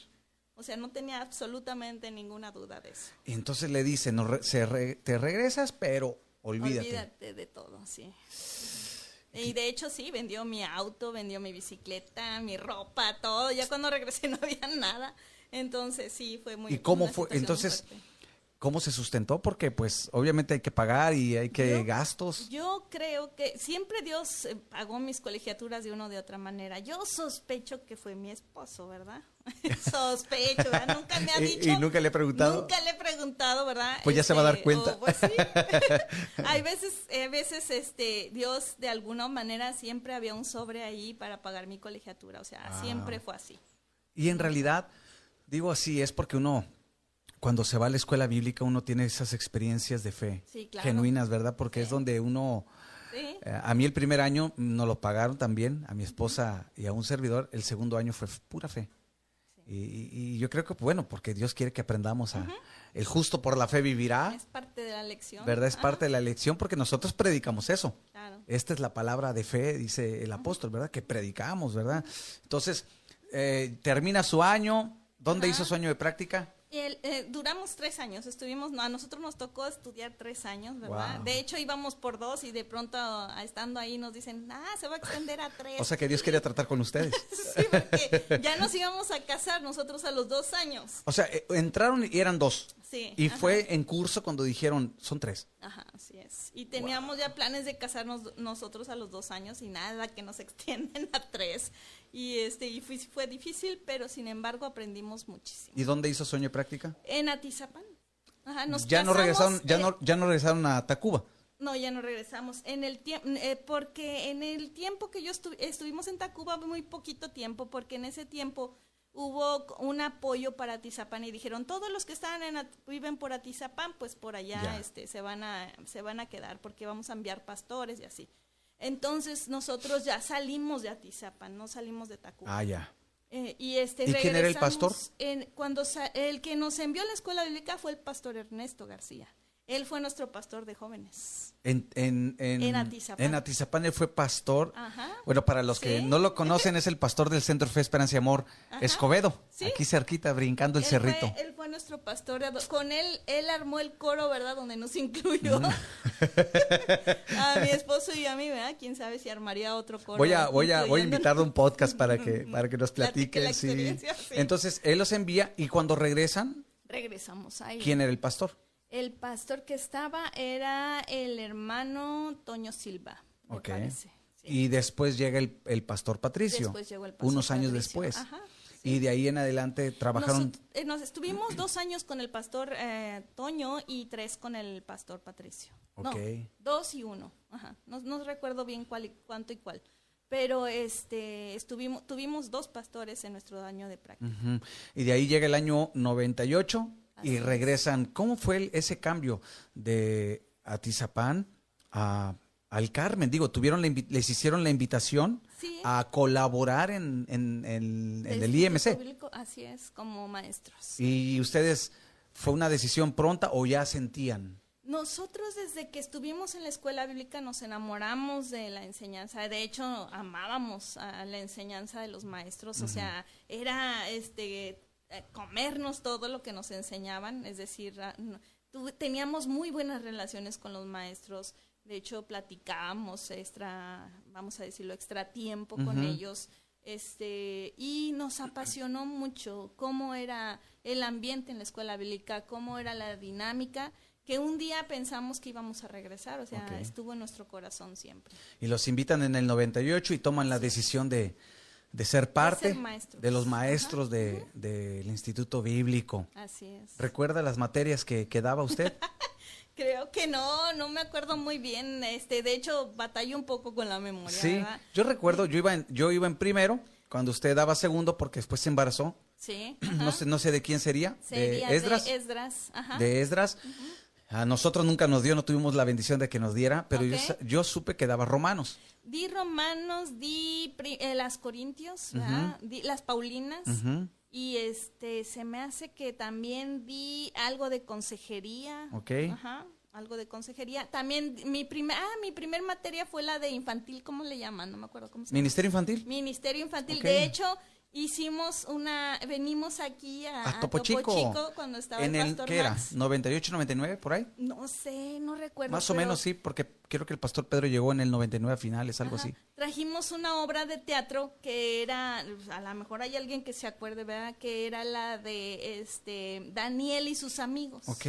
O sea, no tenía absolutamente ninguna duda de eso. Y entonces le dice, no se re- te regresas, pero olvídate. Olvídate de todo, sí. Y de hecho sí, vendió mi auto, vendió mi bicicleta, mi ropa, todo. Ya cuando regresé [LAUGHS] no había nada. Entonces sí, fue muy... ¿Y cómo fue? Entonces, fuerte. ¿Cómo se sustentó? Porque pues obviamente hay que pagar y hay que Yo- gastos. Yo creo que siempre Dios eh, pagó mis colegiaturas de una o de otra manera. Yo sospecho que fue mi esposo, ¿verdad? [LAUGHS] sospecho, ¿verdad? Nunca me ha [LAUGHS] ¿Y- dicho. y nunca le he preguntado? Nunca le he preguntado, ¿verdad? Pues ya se va a dar Este, cuenta. o, pues sí. [LAUGHS] Hay veces, eh, veces, este, Dios de alguna manera siempre había un sobre ahí para pagar mi colegiatura. O sea, Ah. siempre fue así. Y en realidad, digo así, es porque uno, cuando se va a la escuela bíblica, uno tiene esas experiencias de fe Sí, claro. genuinas, ¿verdad? Porque es donde uno... Sí. eh, a mí el primer año nos lo pagaron también, a mi esposa y a un servidor. El segundo año fue pura fe. Y, yo creo que, bueno, porque Dios quiere que aprendamos a... El justo por la fe vivirá, Es parte de la lección. ¿verdad? Es Ajá, parte de la elección porque nosotros predicamos eso. Claro. Esta es la palabra de fe, dice el apóstol, ¿verdad? Que predicamos, ¿verdad? Entonces, eh, termina su año. ¿Dónde Ajá. hizo su año de práctica? El, eh, duramos tres años, estuvimos, no, a nosotros nos tocó estudiar tres años, ¿verdad? Wow. De hecho íbamos por dos y de pronto estando ahí nos dicen, ah, se va a extender a tres. O sea que Dios quería tratar con ustedes. [LAUGHS] sí, porque ya nos íbamos a casar nosotros a los dos años. O sea, eh, entraron y eran dos. Sí. Y ajá. fue en curso cuando dijeron, son tres. Ajá, así es. Y teníamos ya planes de casarnos nosotros a los dos años y nada, que nos [LAUGHS] extienden a tres. Y este, y fue, fue difícil, pero sin embargo aprendimos muchísimo. ¿Y dónde hizo su año de práctica? En Atizapán. Ajá, nos ya no regresaron, ya eh, no, ya no regresaron a Tacuba. No, ya no regresamos. En el tiempo, porque en el tiempo que yo estu- estuvimos en Tacuba, muy poquito tiempo, porque en ese tiempo hubo un apoyo para Atizapán y dijeron todos los que estaban en viven por Atizapán pues por allá este se van a se van a quedar porque vamos a enviar pastores y así entonces nosotros ya salimos de Atizapán no salimos de Tacuba. Ah ya. Eh, y este ¿Y quién era el pastor en, cuando el que nos envió a la escuela bíblica fue el pastor Ernesto García él fue nuestro pastor de jóvenes. En, en, en, en Atizapán. En Atizapán él fue pastor. Ajá. Bueno, para los que no lo conocen, es el pastor del Centro Fe Esperanza y Amor, Ajá. Escobedo. Sí. Aquí cerquita, brincando el él cerrito. Fue, él fue nuestro pastor. Con él, él armó el coro, ¿verdad? Donde nos incluyó. Mm. [LAUGHS] a mi [LAUGHS] esposo y a mí, ¿verdad? Quién sabe si armaría otro coro. Voy a, voy a, voy a invitarle un podcast para que, [LAUGHS] para que nos Platique sí. Entonces, él los envía y cuando regresan, Regresamos ahí. ¿quién era el pastor? El pastor que estaba era el hermano Toño Silva, me Ok. parece. Sí. Y después llega el, el pastor Patricio. Después llegó el pastor unos años Patricio. después. Ajá, Y de ahí en adelante trabajaron. Nosot- eh, nos estuvimos dos años con el pastor eh, Toño y tres con el pastor Patricio. No, Ok. dos y uno. Ajá. No, no recuerdo bien cuál y, cuánto y cuál. Pero este, estuvimos, tuvimos dos pastores en nuestro año de práctica. Y de ahí llega el año 98 Así y es. regresan. ¿Cómo fue ese cambio de Atizapán a, al Carmen? Digo, tuvieron la les hicieron la invitación Sí. a colaborar en, en- en- en Del el IMC. Bíblico, así es, como maestros. ¿Y ustedes fue una decisión pronta o ya sentían? Nosotros desde que estuvimos en la escuela bíblica nos enamoramos de la enseñanza. De hecho, amábamos a la enseñanza de los maestros. O sea, era este comernos todo lo que nos enseñaban. Es decir, ah, teníamos muy buenas relaciones con los maestros. De hecho, platicábamos extra, vamos a decirlo, extra tiempo con ellos. Este, y nos apasionó mucho cómo era el ambiente en la escuela bíblica, cómo era la dinámica, que un día pensamos que íbamos a regresar, o sea, estuvo en nuestro corazón siempre. Y los invitan en el 98 y toman la decisión de, de ser parte de los maestros de- del Instituto Bíblico. Así es. ¿Recuerda las materias que, que daba usted? [LAUGHS] Creo que no, no me acuerdo muy bien. Este, de hecho, batallo un poco con la memoria, Sí, ¿verdad? yo recuerdo, yo iba en, yo iba en primero, cuando usted daba segundo, porque después se embarazó. Sí. [CLEARS THROAT] No sé, no sé de quién sería, Sería de Esdras. De Esdras, ajá. de Esdras. A nosotros nunca nos dio, no tuvimos la bendición de que nos diera, pero yo, yo supe que daba romanos. Di Romanos, di pri- eh, las Corintios. Di las Paulinas. Y este, se me hace que también di algo de consejería. Ok. Ajá, algo de consejería. También mi primer, ah, mi primer materia fue la de infantil, ¿cómo le llaman? No me acuerdo cómo se llama. Ministerio infantil. Ministerio infantil. De hecho, hicimos una, venimos aquí a, A Topo Chico. cuando estaba En el pastor ¿qué era? Max. 98, 99, por ahí. No sé, no recuerdo. Más o pero- menos sí, porque creo que el pastor Pedro llegó en el 99 a finales, algo Ajá. así. Trajimos una obra de teatro que era, a lo mejor hay alguien que se acuerde, ¿verdad? Que era la de este Daniel y sus amigos. Ok.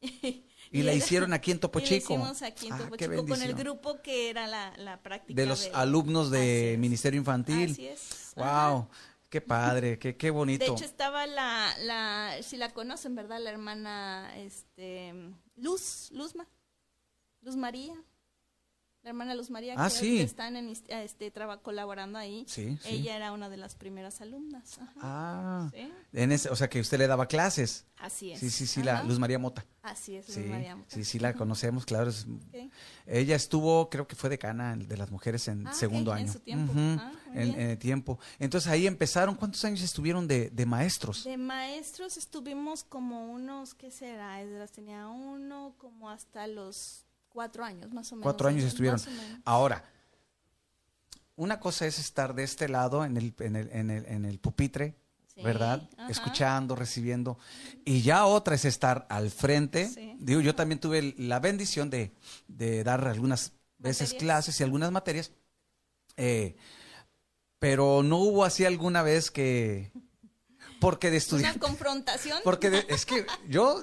[LAUGHS] Y la era- hicieron aquí en Topo [LAUGHS] y la Chico. hicimos aquí en Ah, Topo Chico con el grupo que era la, la práctica. De los del- alumnos de. Ministerio Infantil. Así es. Ajá. Qué padre, qué, qué bonito. De hecho estaba la, la, si la conocen, ¿verdad? La hermana, este, Luz, Luzma, Luz María, la hermana Luz María Ah, que sí. están en, ist- este, traba- colaborando ahí. Sí, sí. Ella era una de las primeras alumnas. Ajá. Ah, en ese, o sea que usted le daba clases. Así es. Sí, sí, sí, la Ajá. Luz María Mota. Así es, Luz María. sí, sí, la conocemos, claro. es- Ok. Ella estuvo, creo que fue decana de las mujeres en Ah, segundo en año. su tiempo. Ujú, Ah, muy en, en el tiempo. Entonces ahí empezaron. ¿Cuántos años estuvieron de, de maestros? De maestros estuvimos como unos, ¿qué será? Esdras tenía uno como hasta los cuatro años, más o menos. Cuatro años estuvieron. Ahora, una cosa es estar de este lado en el, en el, en el, en el pupitre, Sí, ¿verdad? ajá. Escuchando, recibiendo. Y ya otra es estar al frente. Sí. Digo, yo también tuve la bendición de, de dar algunas veces Materias. clases y algunas materias. eh, pero no hubo así alguna vez que... Porque de Una estudiante... confrontación. Porque de- es que yo,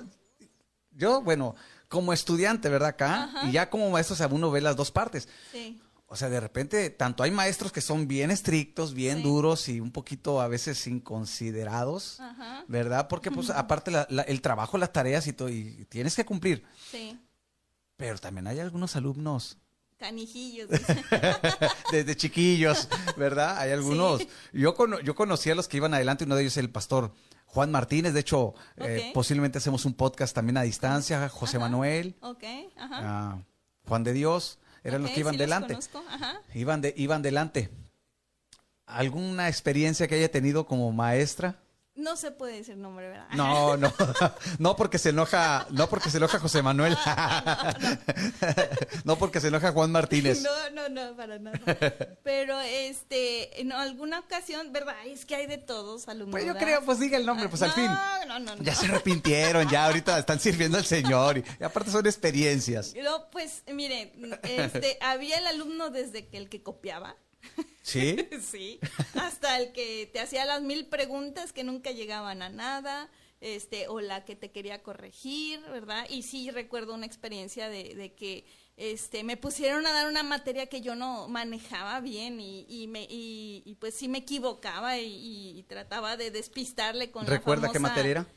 yo, bueno, como estudiante, ¿verdad? Acá, Ajá. y ya como maestro, o sea, uno ve las dos partes. Sí. O sea, de repente, tanto hay maestros que son bien estrictos, bien Sí. duros y un poquito a veces inconsiderados, Ajá. ¿verdad? Porque, pues, [LAUGHS] aparte la- la- el trabajo, las tareas y todo, y tienes que cumplir. Sí. Pero también hay algunos alumnos canijillos. [LAUGHS] Desde chiquillos, ¿verdad? Hay algunos. Yo, yo conocí a los que iban adelante, uno de ellos es el pastor Juan Martínez, de hecho, eh, posiblemente hacemos un podcast también a distancia, José Manuel, ah, Juan de Dios, eran los que iban delante. Iban, de, iban delante. ¿Alguna experiencia que haya tenido como maestra? No se puede decir nombre, ¿verdad? No, no, [LAUGHS] no porque se enoja, no porque se enoja José Manuel, [LAUGHS] no, porque se enoja Juan Martínez. No, no, no, para nada. Pero este, en alguna ocasión, ¿verdad? Es que hay de todos alumnos. Pues yo creo, pues diga el nombre, pues al fin. No, no, no. Ya se arrepintieron, ya ahorita están sirviendo al Señor y, aparte son experiencias. No, pues mire, este, había el alumno desde que el que copiaba. ¿Sí? [LAUGHS] sí. Hasta el que te hacía las mil preguntas que nunca llegaban a nada, este, o la que te quería corregir, ¿verdad? Y sí recuerdo una experiencia de, que este, me pusieron a dar una materia que yo no manejaba bien y, y me, y, pues sí me equivocaba y, trataba de despistarle con ¿Recuerda la qué materia era?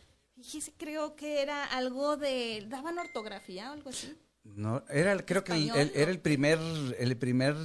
creo que era algo de... ¿Daban ortografía o algo así? No, era, creo que era el primer, el primer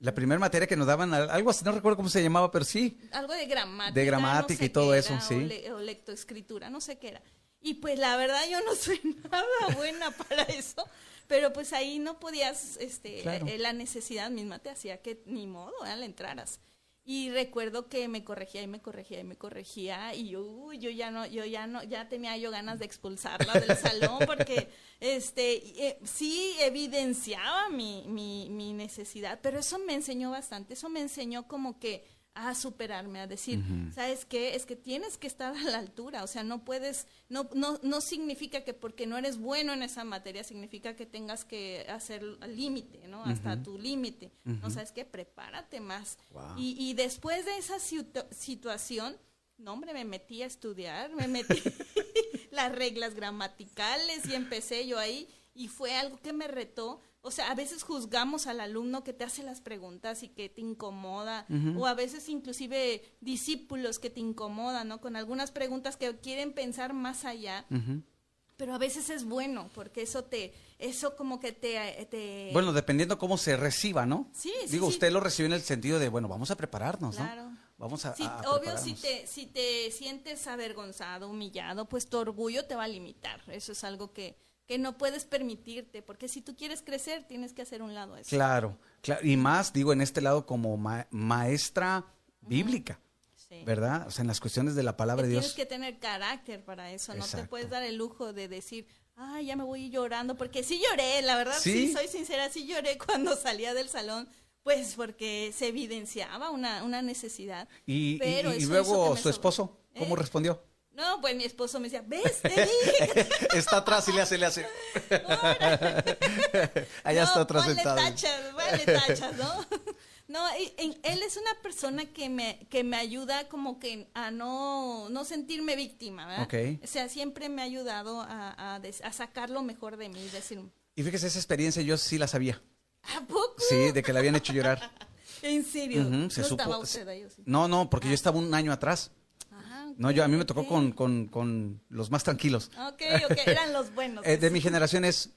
la primera materia que nos daban, algo así, no recuerdo cómo se llamaba, pero sí. Algo de gramática. De gramática y todo eso, sí. O, lectoescritura, no sé qué era. Y pues la verdad yo no [LAUGHS] soy nada buena para eso, pero pues ahí no podías, este, eh, la necesidad misma te hacía que ni modo, ¿eh? le entraras. Y recuerdo que me corregía y me corregía y me corregía y yo, yo ya no, yo ya no, ya tenía yo ganas de expulsarla del [LAUGHS] salón porque este eh, sí evidenciaba mi, mi, mi necesidad, pero eso me enseñó bastante, eso me enseñó como que a superarme, a decir, ¿sabes qué? Es que tienes que estar a la altura, o sea, no puedes, no, no, no significa que porque no eres bueno en esa materia, significa que tengas que hacer límite, ¿no? Hasta tu límite. ¿No sabes qué? Prepárate más. Y, y después de esa situación, no, hombre, me metí a estudiar, me metí [LAUGHS] las reglas gramaticales y empecé yo ahí y fue algo que me retó o sea, a veces juzgamos al alumno que te hace las preguntas y que te incomoda, o a veces inclusive discípulos que te incomodan, ¿no? Con algunas preguntas que quieren pensar más allá. Pero a veces es bueno, porque eso te, eso como que te, Bueno, dependiendo cómo se reciba, ¿no? Sí, sí Digo, usted lo recibe en el sentido de, bueno, vamos a prepararnos, claro. ¿no? Vamos a, sí, obvio, si te, si te sientes avergonzado, humillado, pues tu orgullo te va a limitar. Eso es algo que, que no puedes permitirte, porque si tú quieres crecer, tienes que hacer un lado eso. Claro, claro, y más, digo, en este lado como maestra bíblica. ¿Verdad? O sea, en las cuestiones de la palabra de Dios. Tienes que tener carácter para eso, no te puedes dar el lujo de decir, ay, ya me voy llorando, porque sí lloré, la verdad, ¿Sí? soy sincera, sí lloré [LAUGHS] cuando salía del salón, pues porque se evidenciaba una, una necesidad. ¿Y, y, luego su esposo, cómo ¿Eh? respondió? No, pues mi esposo me decía, ¿ves? [LAUGHS] Te dije. [LAUGHS] está atrás y le hace, le hace. Allá está atrás sentado. tachas, vale tachas, ¿no? [LAUGHS] No, él es una persona que me, que me ayuda como que a no, no sentirme víctima, ¿verdad? Okay. O sea, siempre me ha ayudado a, a, sacar lo mejor de mí. Decir, y fíjese, esa experiencia yo sí la sabía. ¿A poco? Sí, de que le habían hecho llorar. ¿En serio? ¿No estaba usted ahí? No, no, porque yo ah. estaba un año atrás. No, yo a mí me tocó con, con, con, los más tranquilos. Ok, ok, eran los buenos. [LAUGHS] Eh, de mi generación es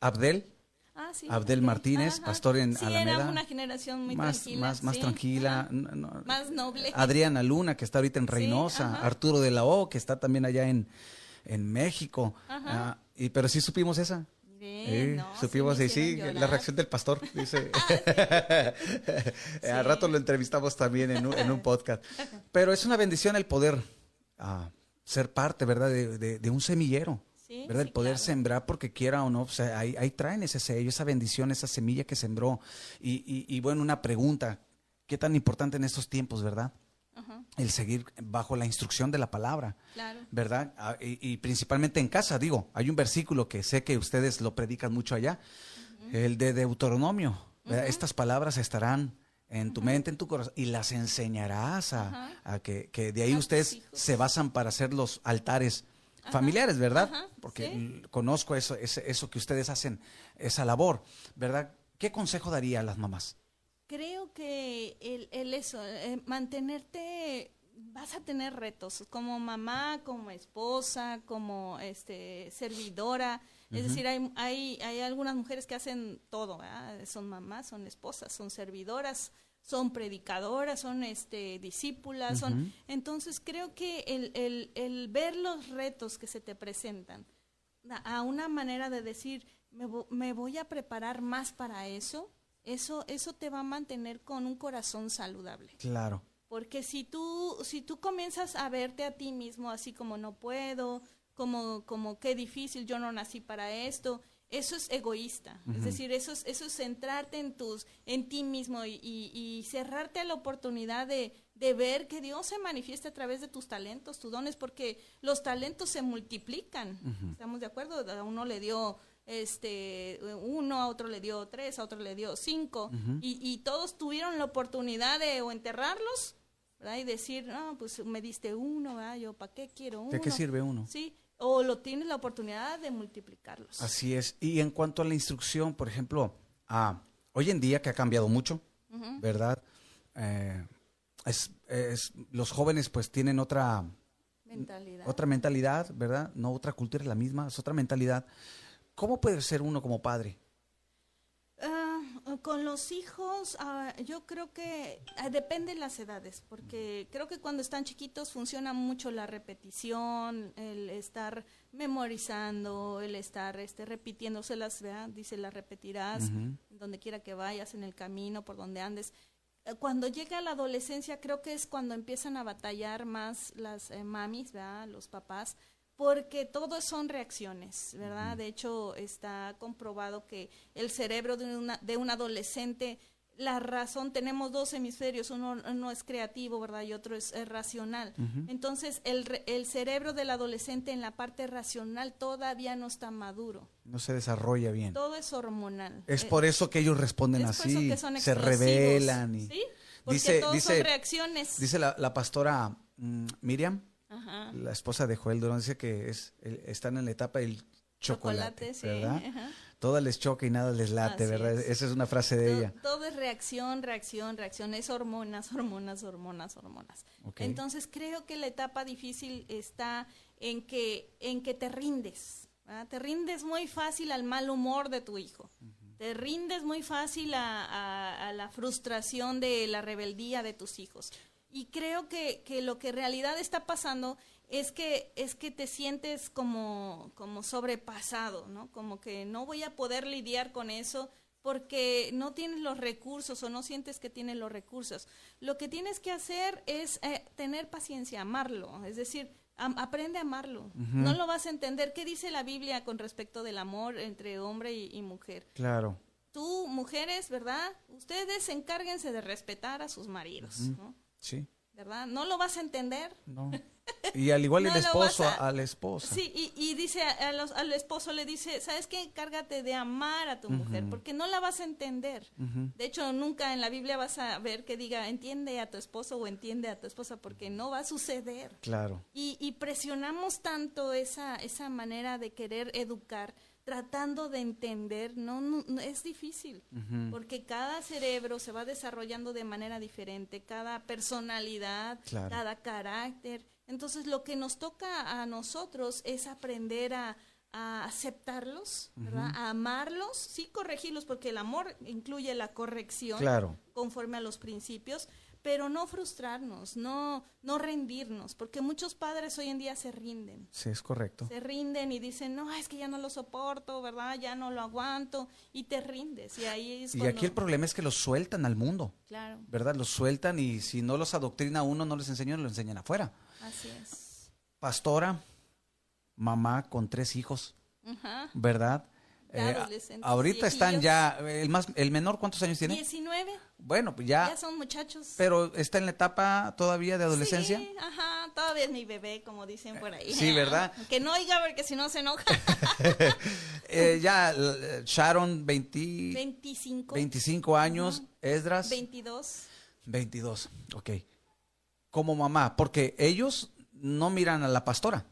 Abdel. Ah, sí, Abdel Martínez, pastor en sí, Alameda. Era una generación muy más, tranquila. Más, más tranquila. más noble. Adriana Luna, que está ahorita en Reynosa. Arturo de la O, que está también allá en, en México. Ah, y, pero sí supimos esa. Bien, supimos y sí, la reacción del pastor, dice. [LAUGHS] [LAUGHS] Al rato lo entrevistamos también en un, en un podcast. Pero es una bendición el poder a ser parte, ¿verdad? De, de, un semillero. ¿verdad? el poder sembrar porque quiera o no, o sea, ahí, ahí, traen ese sello, esa bendición, esa semilla que sembró. Y, y, y bueno, una pregunta, ¿qué tan importante en estos tiempos, verdad? El seguir bajo la instrucción de la palabra, claro. ¿verdad? Ah, y, principalmente en casa, digo, hay un versículo que sé que ustedes lo predican mucho allá, el de Deuteronomio. Estas palabras estarán en tu mente, en tu corazón, y las enseñarás a, que, que, de ahí ustedes se basan para hacer los altares familiares, ¿verdad? Porque conozco eso, eso que ustedes hacen, esa labor, ¿verdad? ¿Qué consejo daría a las mamás? Creo que el, el eso, eh, mantenerte, vas a tener retos como mamá, como esposa, como este servidora, Es decir, hay, hay, hay algunas mujeres que hacen todo, ¿verdad? son mamás, son esposas, son servidoras, son predicadoras, son este, discípulas, son... Entonces creo que el, el, el, ver los retos que se te presentan a una manera de decir, me, me, voy a preparar más para eso, eso, eso te va a mantener con un corazón saludable. Claro. Porque si tú, si tú comienzas a verte a ti mismo así como no puedo, como, como qué difícil, yo no nací para esto, eso es egoísta. Es decir, eso es, eso es centrarte en tus, en ti mismo y, y, cerrarte a la oportunidad de, de, ver que Dios se manifiesta a través de tus talentos, tus dones, porque los talentos se multiplican. ¿Estamos de acuerdo? A uno le dio este uno, a otro le dio tres, a otro le dio cinco, y, y, todos tuvieron la oportunidad de o enterrarlos, ¿verdad? Y decir, no, pues me diste uno, ¿verdad? Yo, ¿para qué quiero uno? ¿De qué sirve uno? Sí, o lo tienes la oportunidad de multiplicarlos. Así es. Y en cuanto a la instrucción, por ejemplo, ah, hoy en día que ha cambiado mucho, ¿verdad? Eh, es, es, los jóvenes pues tienen otra mentalidad. otra mentalidad, ¿verdad? No otra cultura, es la misma, es otra mentalidad. ¿Cómo puede ser uno como padre? Con los hijos, uh, yo creo que uh, depende de las edades, porque creo que cuando están chiquitos funciona mucho la repetición, el estar memorizando, el estar este, repitiéndoselas, ¿verdad? dice, las repetirás donde quiera que vayas, en el camino, por donde andes. Eh, cuando llega la adolescencia, creo que es cuando empiezan a batallar más las eh, mamis, ¿verdad? los papás, porque todo son reacciones, ¿verdad? De hecho, está comprobado que el cerebro de, una, de un adolescente, la razón, tenemos dos hemisferios, uno, no es creativo, ¿verdad? Y otro es, racional. Entonces, el, el cerebro del adolescente en la parte racional todavía no está maduro. No se desarrolla bien. Todo es hormonal. Es por eso que ellos responden así, se revelan. Y... ¿Sí? Porque dice, todos son reacciones. Dice la, la pastora mm, Miriam, la esposa de Joel Durán dice que es, están en la etapa del chocolate, ¿verdad? Todo les choca y nada les late, ¿verdad? Esa es una frase de ella. Todo es reacción, reacción, reacción, es hormonas, hormonas, hormonas, hormonas. Entonces creo que la etapa difícil está en que, en que te rindes, te rindes muy fácil al mal humor de tu hijo. Te rindes muy fácil a, a, la frustración de la rebeldía de tus hijos. Y creo que, que lo que en realidad está pasando es que, es que te sientes como, como sobrepasado, ¿no? Como que no voy a poder lidiar con eso porque no tienes los recursos o no sientes que tienes los recursos. Lo que tienes que hacer es eh, tener paciencia, amarlo, es decir, aprende a amarlo. No lo vas a entender. ¿Qué dice la Biblia con respecto del amor entre hombre y, mujer? Claro. Tú, mujeres, ¿verdad? Ustedes encárguense de respetar a sus maridos, ¿no? Sí. ¿Verdad? ¿No lo vas a entender? No. [LAUGHS] Y al igual el esposo a, la esposa. Sí, y, y dice a los, al esposo le dice, ¿sabes qué? Cárgate de amar a tu mujer, porque no la vas a entender. De hecho, nunca en la Biblia vas a ver que diga, entiende a tu esposo o entiende a tu esposa, porque no va a suceder. Claro. Y, y presionamos tanto esa, esa manera de querer educar tratando de entender, no, no, es difícil, porque cada cerebro se va desarrollando de manera diferente, cada personalidad, cada carácter. Entonces lo que nos toca a nosotros es aprender a, aceptarlos, a amarlos, sí corregirlos, porque el amor incluye la corrección conforme a los principios, pero no frustrarnos, no, no rendirnos, porque muchos padres hoy en día se rinden. Sí, es correcto. Se rinden y dicen, no, es que ya no lo soporto, ¿verdad? Ya no lo aguanto, y te rindes. Y ahí es Y aquí el problema es que los sueltan al mundo. Claro. ¿Verdad? Los sueltan y si no los adoctrina uno, no les enseñan, lo enseñan afuera. Así es. Pastora, mamá con tres hijos, ¿verdad? Eh, ahorita están ya, el más, el menor, ¿cuántos años tiene? 19. Bueno, pues ya. Ya son muchachos. Pero está en la etapa todavía de adolescencia. Sí, ajá, todavía es mi bebé, como dicen por ahí. Sí, ¿verdad? [LAUGHS] Que no oiga porque si no se enoja. [LAUGHS] eh, ya, Sharon, 20, 25. 25 años, Esdras. 22. 22, ok. Como mamá, porque ellos no miran a la pastora.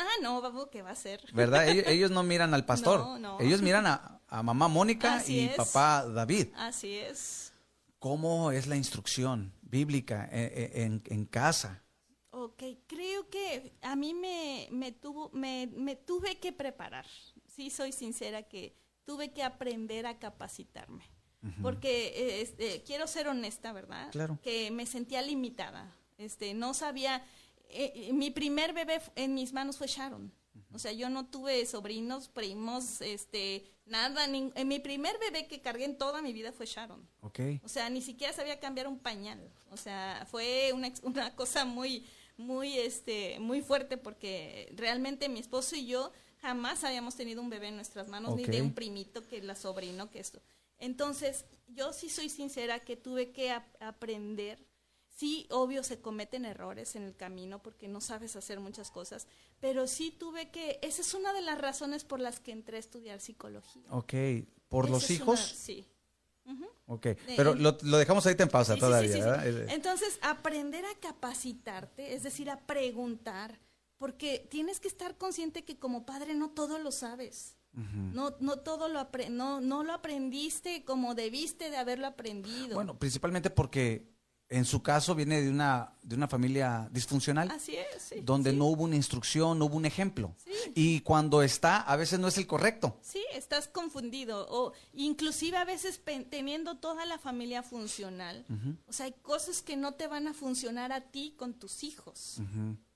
Ah, no, babu, ¿qué va a ser? ¿Verdad? [LAUGHS] Ellos, no miran al pastor. No, no. Ellos miran a, mamá Mónica y papá David. Así es. ¿Cómo es la instrucción bíblica en, en, casa? Ok, creo que a mí me, me, tuvo, me, me tuve que preparar. sí soy sincera que tuve que aprender a capacitarme. Porque eh, este, quiero ser honesta, ¿verdad? Claro. Que me sentía limitada. Este, no sabía. Eh, eh, mi primer bebé en mis manos fue Sharon. O sea, yo no tuve sobrinos, primos, este, nada. nin- eh, mi primer bebé que cargué en toda mi vida fue Sharon. Ok. O sea, ni siquiera sabía cambiar un pañal. O sea, fue una, una [LAUGHS] cosa muy, muy, este, muy fuerte porque realmente mi esposo y yo jamás habíamos tenido un bebé en nuestras manos, ni de un primito, que la sobrino, que esto. Entonces, yo sí soy sincera que tuve que ap- aprender. Sí, obvio, se cometen errores en el camino porque no sabes hacer muchas cosas, pero sí tuve que, esa es una de las razones por las que entré a estudiar psicología. Ok. ¿Por Esa los hijos? una- sí. Ok. Pero lo, lo dejamos ahorita en pausa Sí, todavía, sí, sí, sí. ¿verdad? Entonces, aprender a capacitarte, es decir, a preguntar, porque tienes que estar consciente que como padre no todo lo sabes. No, no todo lo apre- no, no lo aprendiste como debiste de haberlo aprendido. Bueno, principalmente porque en su caso viene de una, de una familia disfuncional. así es. sí, donde sí. no hubo una instrucción, no hubo un ejemplo. Sí. Y cuando está, a veces no es el correcto. Sí, estás confundido. O inclusive a veces teniendo toda la familia funcional. O sea, hay cosas que no te van a funcionar a ti con tus hijos.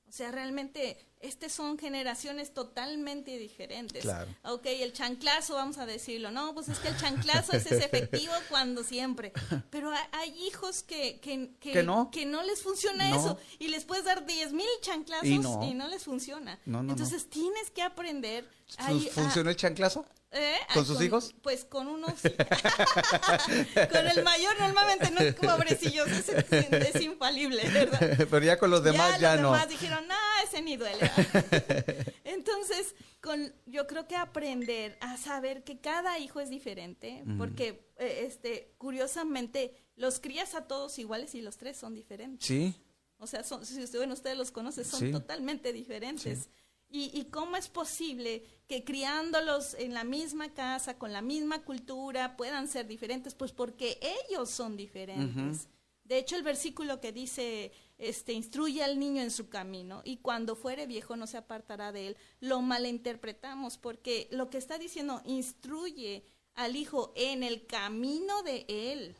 O sea, realmente, estas son generaciones totalmente diferentes. Claro. Ok, el chanclazo, vamos a decirlo. No, pues es que el chanclazo es, efectivo [LAUGHS] cuando siempre. Pero hay, hijos que, que, Que no. que no les funciona No. eso. Y les puedes dar 10 mil chanclazos Y y no. no. les funciona. No, no, no. Entonces tienes que aprender. ¿Fun- ahí a- ¿Funcionó el chanclazo? ¿Eh? ¿Con Ah, sus hijos? Pues con unos. sí. [LAUGHS] con el mayor normalmente no, pobrecillos, es, es [LAUGHS] infalible, ¿verdad? Pero ya con los demás ya, los no. demás dijeron, no, ese ni duele. [LAUGHS] Entonces, con, yo creo que aprender a saber que cada hijo es diferente, porque eh, este, curiosamente los crías a todos iguales y los tres son diferentes. Sí, O sea, son, si usted, bueno, ustedes los conocen, son Sí. totalmente diferentes. Y, ¿Y cómo es posible que criándolos en la misma casa, con la misma cultura, puedan ser diferentes? Pues porque ellos son diferentes. De hecho, el versículo que dice, este, instruye al niño en su camino y cuando fuere viejo no se apartará de él, lo malinterpretamos porque lo que está diciendo, instruye al hijo en el camino de él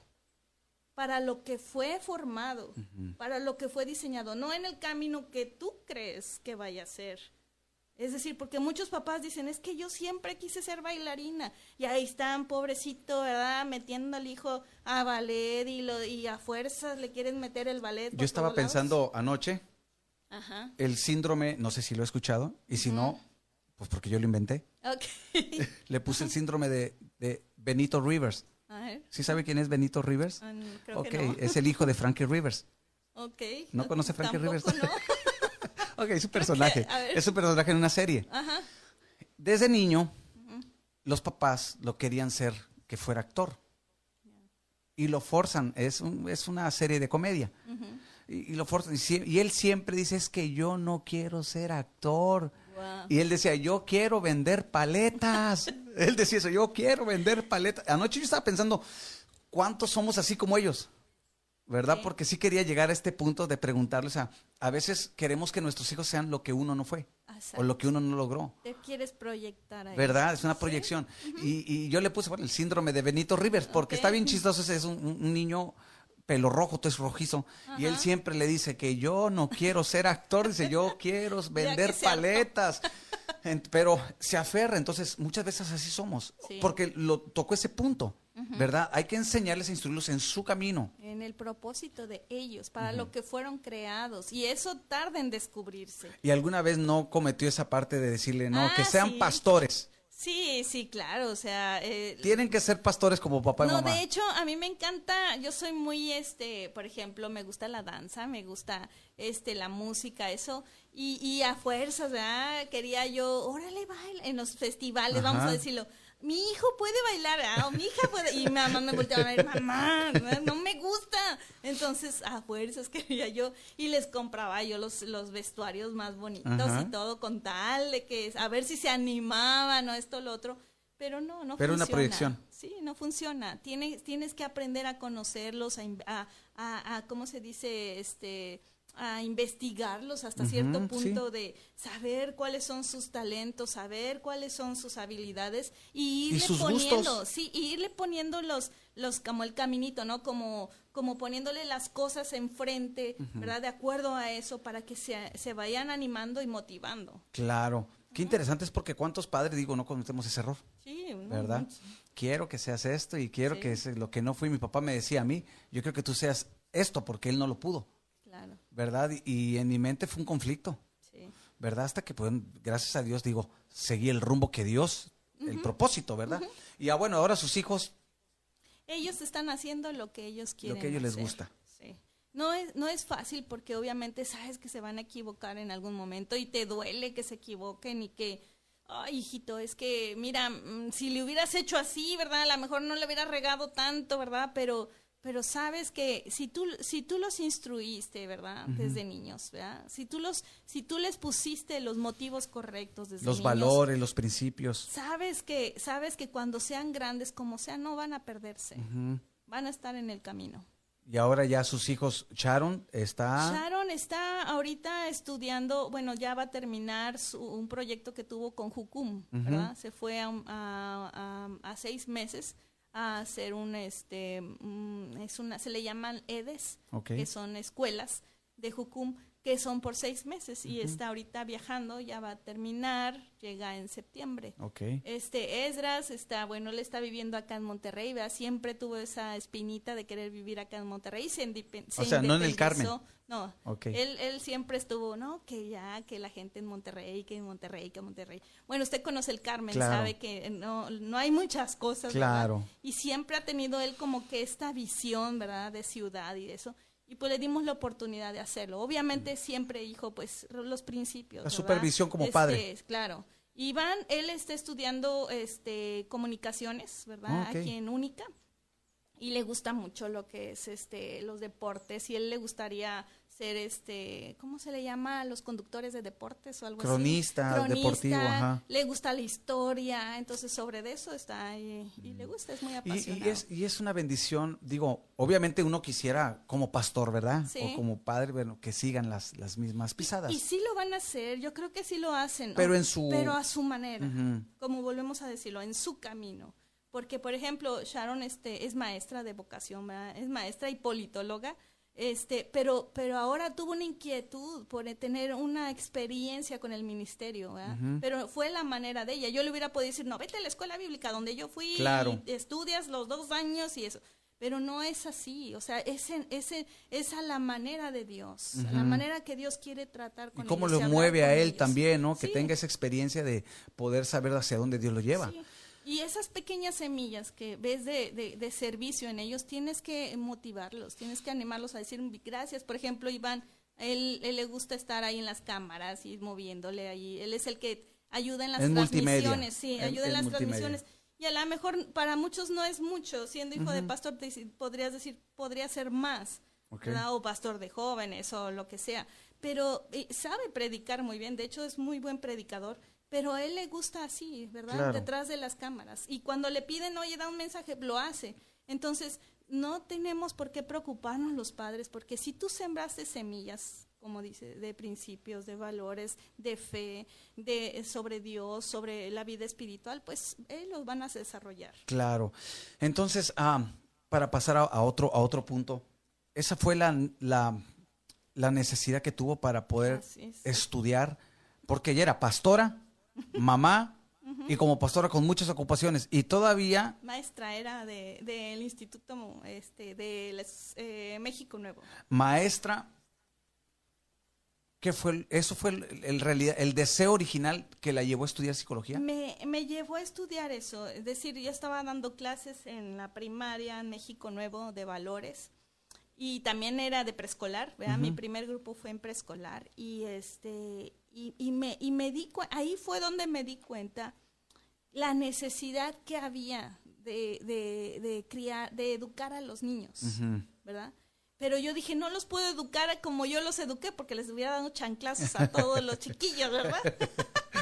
para lo que fue formado, para lo que fue diseñado, no en el camino que tú crees que vaya a ser. Es decir, porque muchos papás dicen, es que yo siempre quise ser bailarina. Y ahí están, pobrecito, ¿verdad? Metiendo al hijo a ballet y, lo, y a fuerzas le quieren meter el ballet. yo estaba pensando anoche Ajá. el síndrome, no sé si lo he escuchado, y si no, pues porque yo lo inventé. [LAUGHS] Le puse el síndrome de, de Benito Rivers. ¿Sí sabe quién es Benito Rivers? Ah, creo ok, que no. es el hijo de Frankie Rivers. Ok. ¿No conoce Frankie Rivers? no. [LAUGHS] Ok, es un personaje. Es un personaje en una serie. Ajá. Desde niño, los papás lo querían ser que fuera actor. Y lo forzan, es, un- es una serie de comedia. y, y lo forzan. Y, él siempre dice, es que yo no quiero ser actor. Y él decía, yo quiero vender paletas. [LAUGHS] él decía eso, yo quiero vender paletas. Anoche yo estaba pensando, ¿cuántos somos así como ellos? ¿Verdad? Sí. Porque sí quería llegar a este punto de preguntarle, o sea, a veces queremos que nuestros hijos sean lo que uno no fue o lo que uno no logró. Te quieres proyectar ahí. ¿Verdad? Es una proyección. y, y yo le puse bueno, el síndrome de Benito Rivers, porque está bien chistoso, ese es un, niño pelo rojo, todo es rojizo, y él siempre le dice que yo no quiero ser actor, dice yo [LAUGHS] quiero vender paletas. Pero se aferra, entonces muchas veces así somos, Sí. porque lo tocó ese punto, ¿verdad? Hay que enseñarles a instruirlos en su camino. En el propósito de ellos, para lo que fueron creados. Y eso tarda en descubrirse. Y alguna vez no cometió esa parte de decirle, no, Ah, que sean sí. pastores. Sí, sí, claro. O sea, eh, Tienen que ser pastores como papá y no, mamá. de hecho, a mí me encanta, yo soy muy, este, por ejemplo, me gusta la danza, me gusta, este, la música, eso, y, y a fuerzas, ¿verdad? Quería yo, órale, baila, en los festivales, vamos Ajá. a decirlo, mi hijo puede bailar, ¿ah? o mi hija puede, y mi mamá me volteaba a ver, mamá, no me gusta, entonces, a fuerzas [LAUGHS] quería yo, y les compraba yo los, los vestuarios más bonitos Ajá. y todo, con tal de que, a ver si se animaban, o esto, lo otro, pero no, no Pero una funciona. proyección. Sí, no funciona. Tienes, tienes que aprender a conocerlos, a, a, a- a, ¿cómo se dice? Este, a investigarlos hasta cierto punto de saber cuáles son sus talentos, saber cuáles son sus habilidades y irle poniendo, sí, irle poniendo los, los como el caminito, ¿no? Como, como poniéndole las cosas enfrente, ¿verdad? De acuerdo a eso para que se, se vayan animando y motivando. Claro. Qué interesante es porque cuántos padres, digo, no cometemos ese error. Sí, ¿verdad? Quiero que seas esto y quiero que es lo que no fui. Mi papá me decía a mí, yo creo que tú seas esto porque él no lo pudo. ¿Verdad? Y, en mi mente fue un conflicto. Sí. ¿Verdad? Hasta que, pues, gracias a Dios, digo, seguí el rumbo que Dios, el propósito, ¿verdad? Y ah, bueno, ahora sus hijos. Ellos están haciendo lo que ellos quieren. Lo que a ellos les gusta. Sí. No es, no es fácil porque obviamente sabes que se van a equivocar en algún momento y te duele que se equivoquen y que, ay, hijito, es que, mira, mm, si le hubieras hecho así, ¿verdad? A lo mejor no le hubieras regado tanto, ¿verdad? Pero pero sabes que si tú si tú los instruiste verdad desde niños ¿verdad? si tú los si tú les pusiste los motivos correctos desde los valores los principios. sabes que sabes que cuando sean grandes como sean no van a perderse. Van a estar en el camino. Y ahora ya sus hijos Sharon está Sharon está ahorita estudiando bueno ya va a terminar un proyecto que tuvo con Jucum verdad se fue a, a, a seis meses a hacer un este es una se le llaman EDES que son escuelas de Jucum que son por seis meses y está ahorita viajando, ya va a terminar, llega en septiembre. Este Esdras está, bueno, él está viviendo acá en Monterrey, ¿verdad? siempre tuvo esa espinita de querer vivir acá en Monterrey, se, se O sea, no en el Carmen. No, él, él siempre estuvo, ¿no? Que ya, que la gente en Monterrey, que en Monterrey, que en Monterrey. Bueno, usted conoce el Carmen, sabe que no, no hay muchas cosas, claro. Y siempre ha tenido él como que esta visión, ¿verdad? De ciudad y de eso y pues le dimos la oportunidad de hacerlo. Obviamente siempre, hijo, pues los principios. La supervisión como padre. Este, claro. Iván, él está estudiando este comunicaciones, ¿verdad? Aquí en Única. Y le gusta mucho lo que es este los deportes y él le gustaría ser este, ¿cómo se le llama los conductores de deportes o algo Cronista, así? Cronista, deportivo, ajá. Le gusta la historia, entonces sobre de eso está ahí, y le gusta, es muy apasionado. Y, es, y es una bendición, digo, obviamente uno quisiera como pastor, ¿verdad? O como padre, bueno, que sigan las, las mismas pisadas. Y, sí lo van a hacer, yo creo que sí lo hacen. Pero en su... Pero a su manera, como volvemos a decirlo, en su camino. Porque, por ejemplo, Sharon este, es maestra de vocación, ¿verdad? es maestra y politóloga, este, pero, pero ahora tuvo una inquietud por tener una experiencia con el ministerio, pero fue la manera de ella. Yo le hubiera podido decir, no, vete a la escuela bíblica donde yo fui, y estudias los dos años y eso. Pero no es así, o sea, es, es a la manera de Dios, a la manera que Dios quiere tratar con Y cómo lo mueve a él también, ¿no? Que tenga esa experiencia de poder saber hacia dónde Dios lo lleva. Y esas pequeñas semillas que ves de, de, servicio en ellos, tienes que motivarlos, tienes que animarlos a decir gracias. Por ejemplo, Iván, él, él le gusta estar ahí en las cámaras y moviéndole ahí. Él es el que ayuda en las transmisiones. Sí, ayuda en las transmisiones. Y a lo mejor para muchos no es mucho. Siendo hijo de pastor, te, podrías decir, podría ser más. O pastor de jóvenes o lo que sea. Pero eh, sabe predicar muy bien. De hecho, es muy buen predicador pero a él le gusta así, ¿verdad? Detrás de las cámaras. Y cuando le piden, oye, da un mensaje, lo hace. Entonces, no tenemos por qué preocuparnos los padres, porque si tú sembraste semillas, como dice, de principios, de valores, de fe, de sobre Dios, sobre la vida espiritual, pues ellos los van a desarrollar. Claro. Entonces, ah, para pasar a, otro, a otro punto, esa fue la, la, la necesidad que tuvo para poder estudiar, porque ella era pastora, mamá y como pastora con muchas ocupaciones. Y todavía... Maestra era del de, Instituto este, de eh, México Nuevo. Maestra. ¿Qué fue? ¿Eso fue el, realidad, el deseo original que la llevó a estudiar psicología? Me, me llevó a estudiar eso. Es decir, yo estaba dando clases en la primaria en México Nuevo de valores y también era de preescolar, Mi primer grupo fue en preescolar y este y, me, y me di ahí fue donde me di cuenta la necesidad que había de, de, de criar, de educar a los niños, ¿verdad? Pero yo dije, no los puedo educar como yo los eduqué, porque les hubiera dado chanclazos a todos los chiquillos, ¿verdad? [LAUGHS]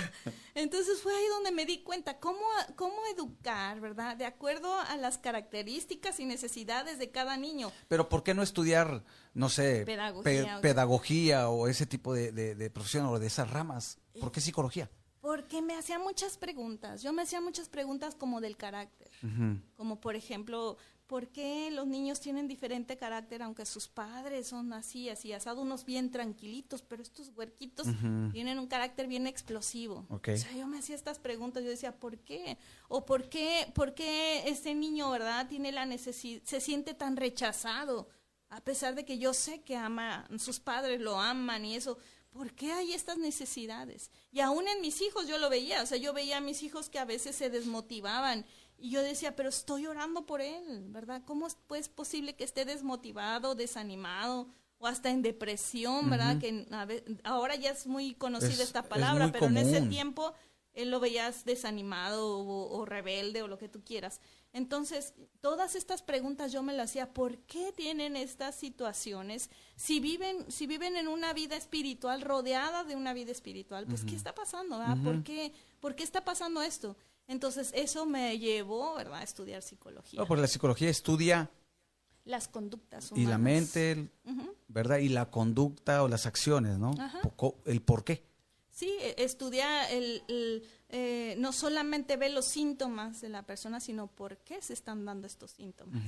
Entonces fue ahí donde me di cuenta cómo, cómo educar, ¿verdad? De acuerdo a las características y necesidades de cada niño. Pero ¿por qué no estudiar, no sé, pedagogía, pedagogía o ese tipo de, de, profesión o de esas ramas? ¿Por qué psicología? Porque me hacía muchas preguntas. Yo me hacía muchas preguntas como del carácter. Como por ejemplo, ¿por qué los niños tienen diferente carácter aunque sus padres son así, así, asados, unos bien tranquilitos, pero estos huerquitos tienen un carácter bien explosivo? O sea, yo me hacía estas preguntas, yo decía, ¿por qué? ¿O por qué, por qué este niño, verdad, tiene la necesidad, se siente tan rechazado? A pesar de que yo sé que ama, sus padres lo aman y eso, ¿por qué hay estas necesidades? Y aún en mis hijos yo lo veía, o sea, yo veía a mis hijos que a veces se desmotivaban y yo decía, pero estoy orando por él, ¿verdad? ¿Cómo es pues, posible que esté desmotivado, desanimado o hasta en depresión, ¿verdad? Que ahora ya es muy conocida esta palabra, pero en ese tiempo él lo veías desanimado o, rebelde o lo que tú quieras. Entonces, todas estas preguntas yo me las hacía, ¿por qué tienen estas situaciones? Si viven, si viven en una vida espiritual, rodeada de una vida espiritual, pues ¿qué está pasando? ¿Por, qué, ¿Por qué está pasando esto? Entonces eso me llevó, ¿verdad?, a estudiar psicología. No, porque la psicología estudia las conductas humanas. Y la mente, ¿verdad? Y la conducta o las acciones, ¿no? El por qué. Sí, e, estudia el, eh, no solamente ve los síntomas de la persona, sino por qué se están dando estos síntomas.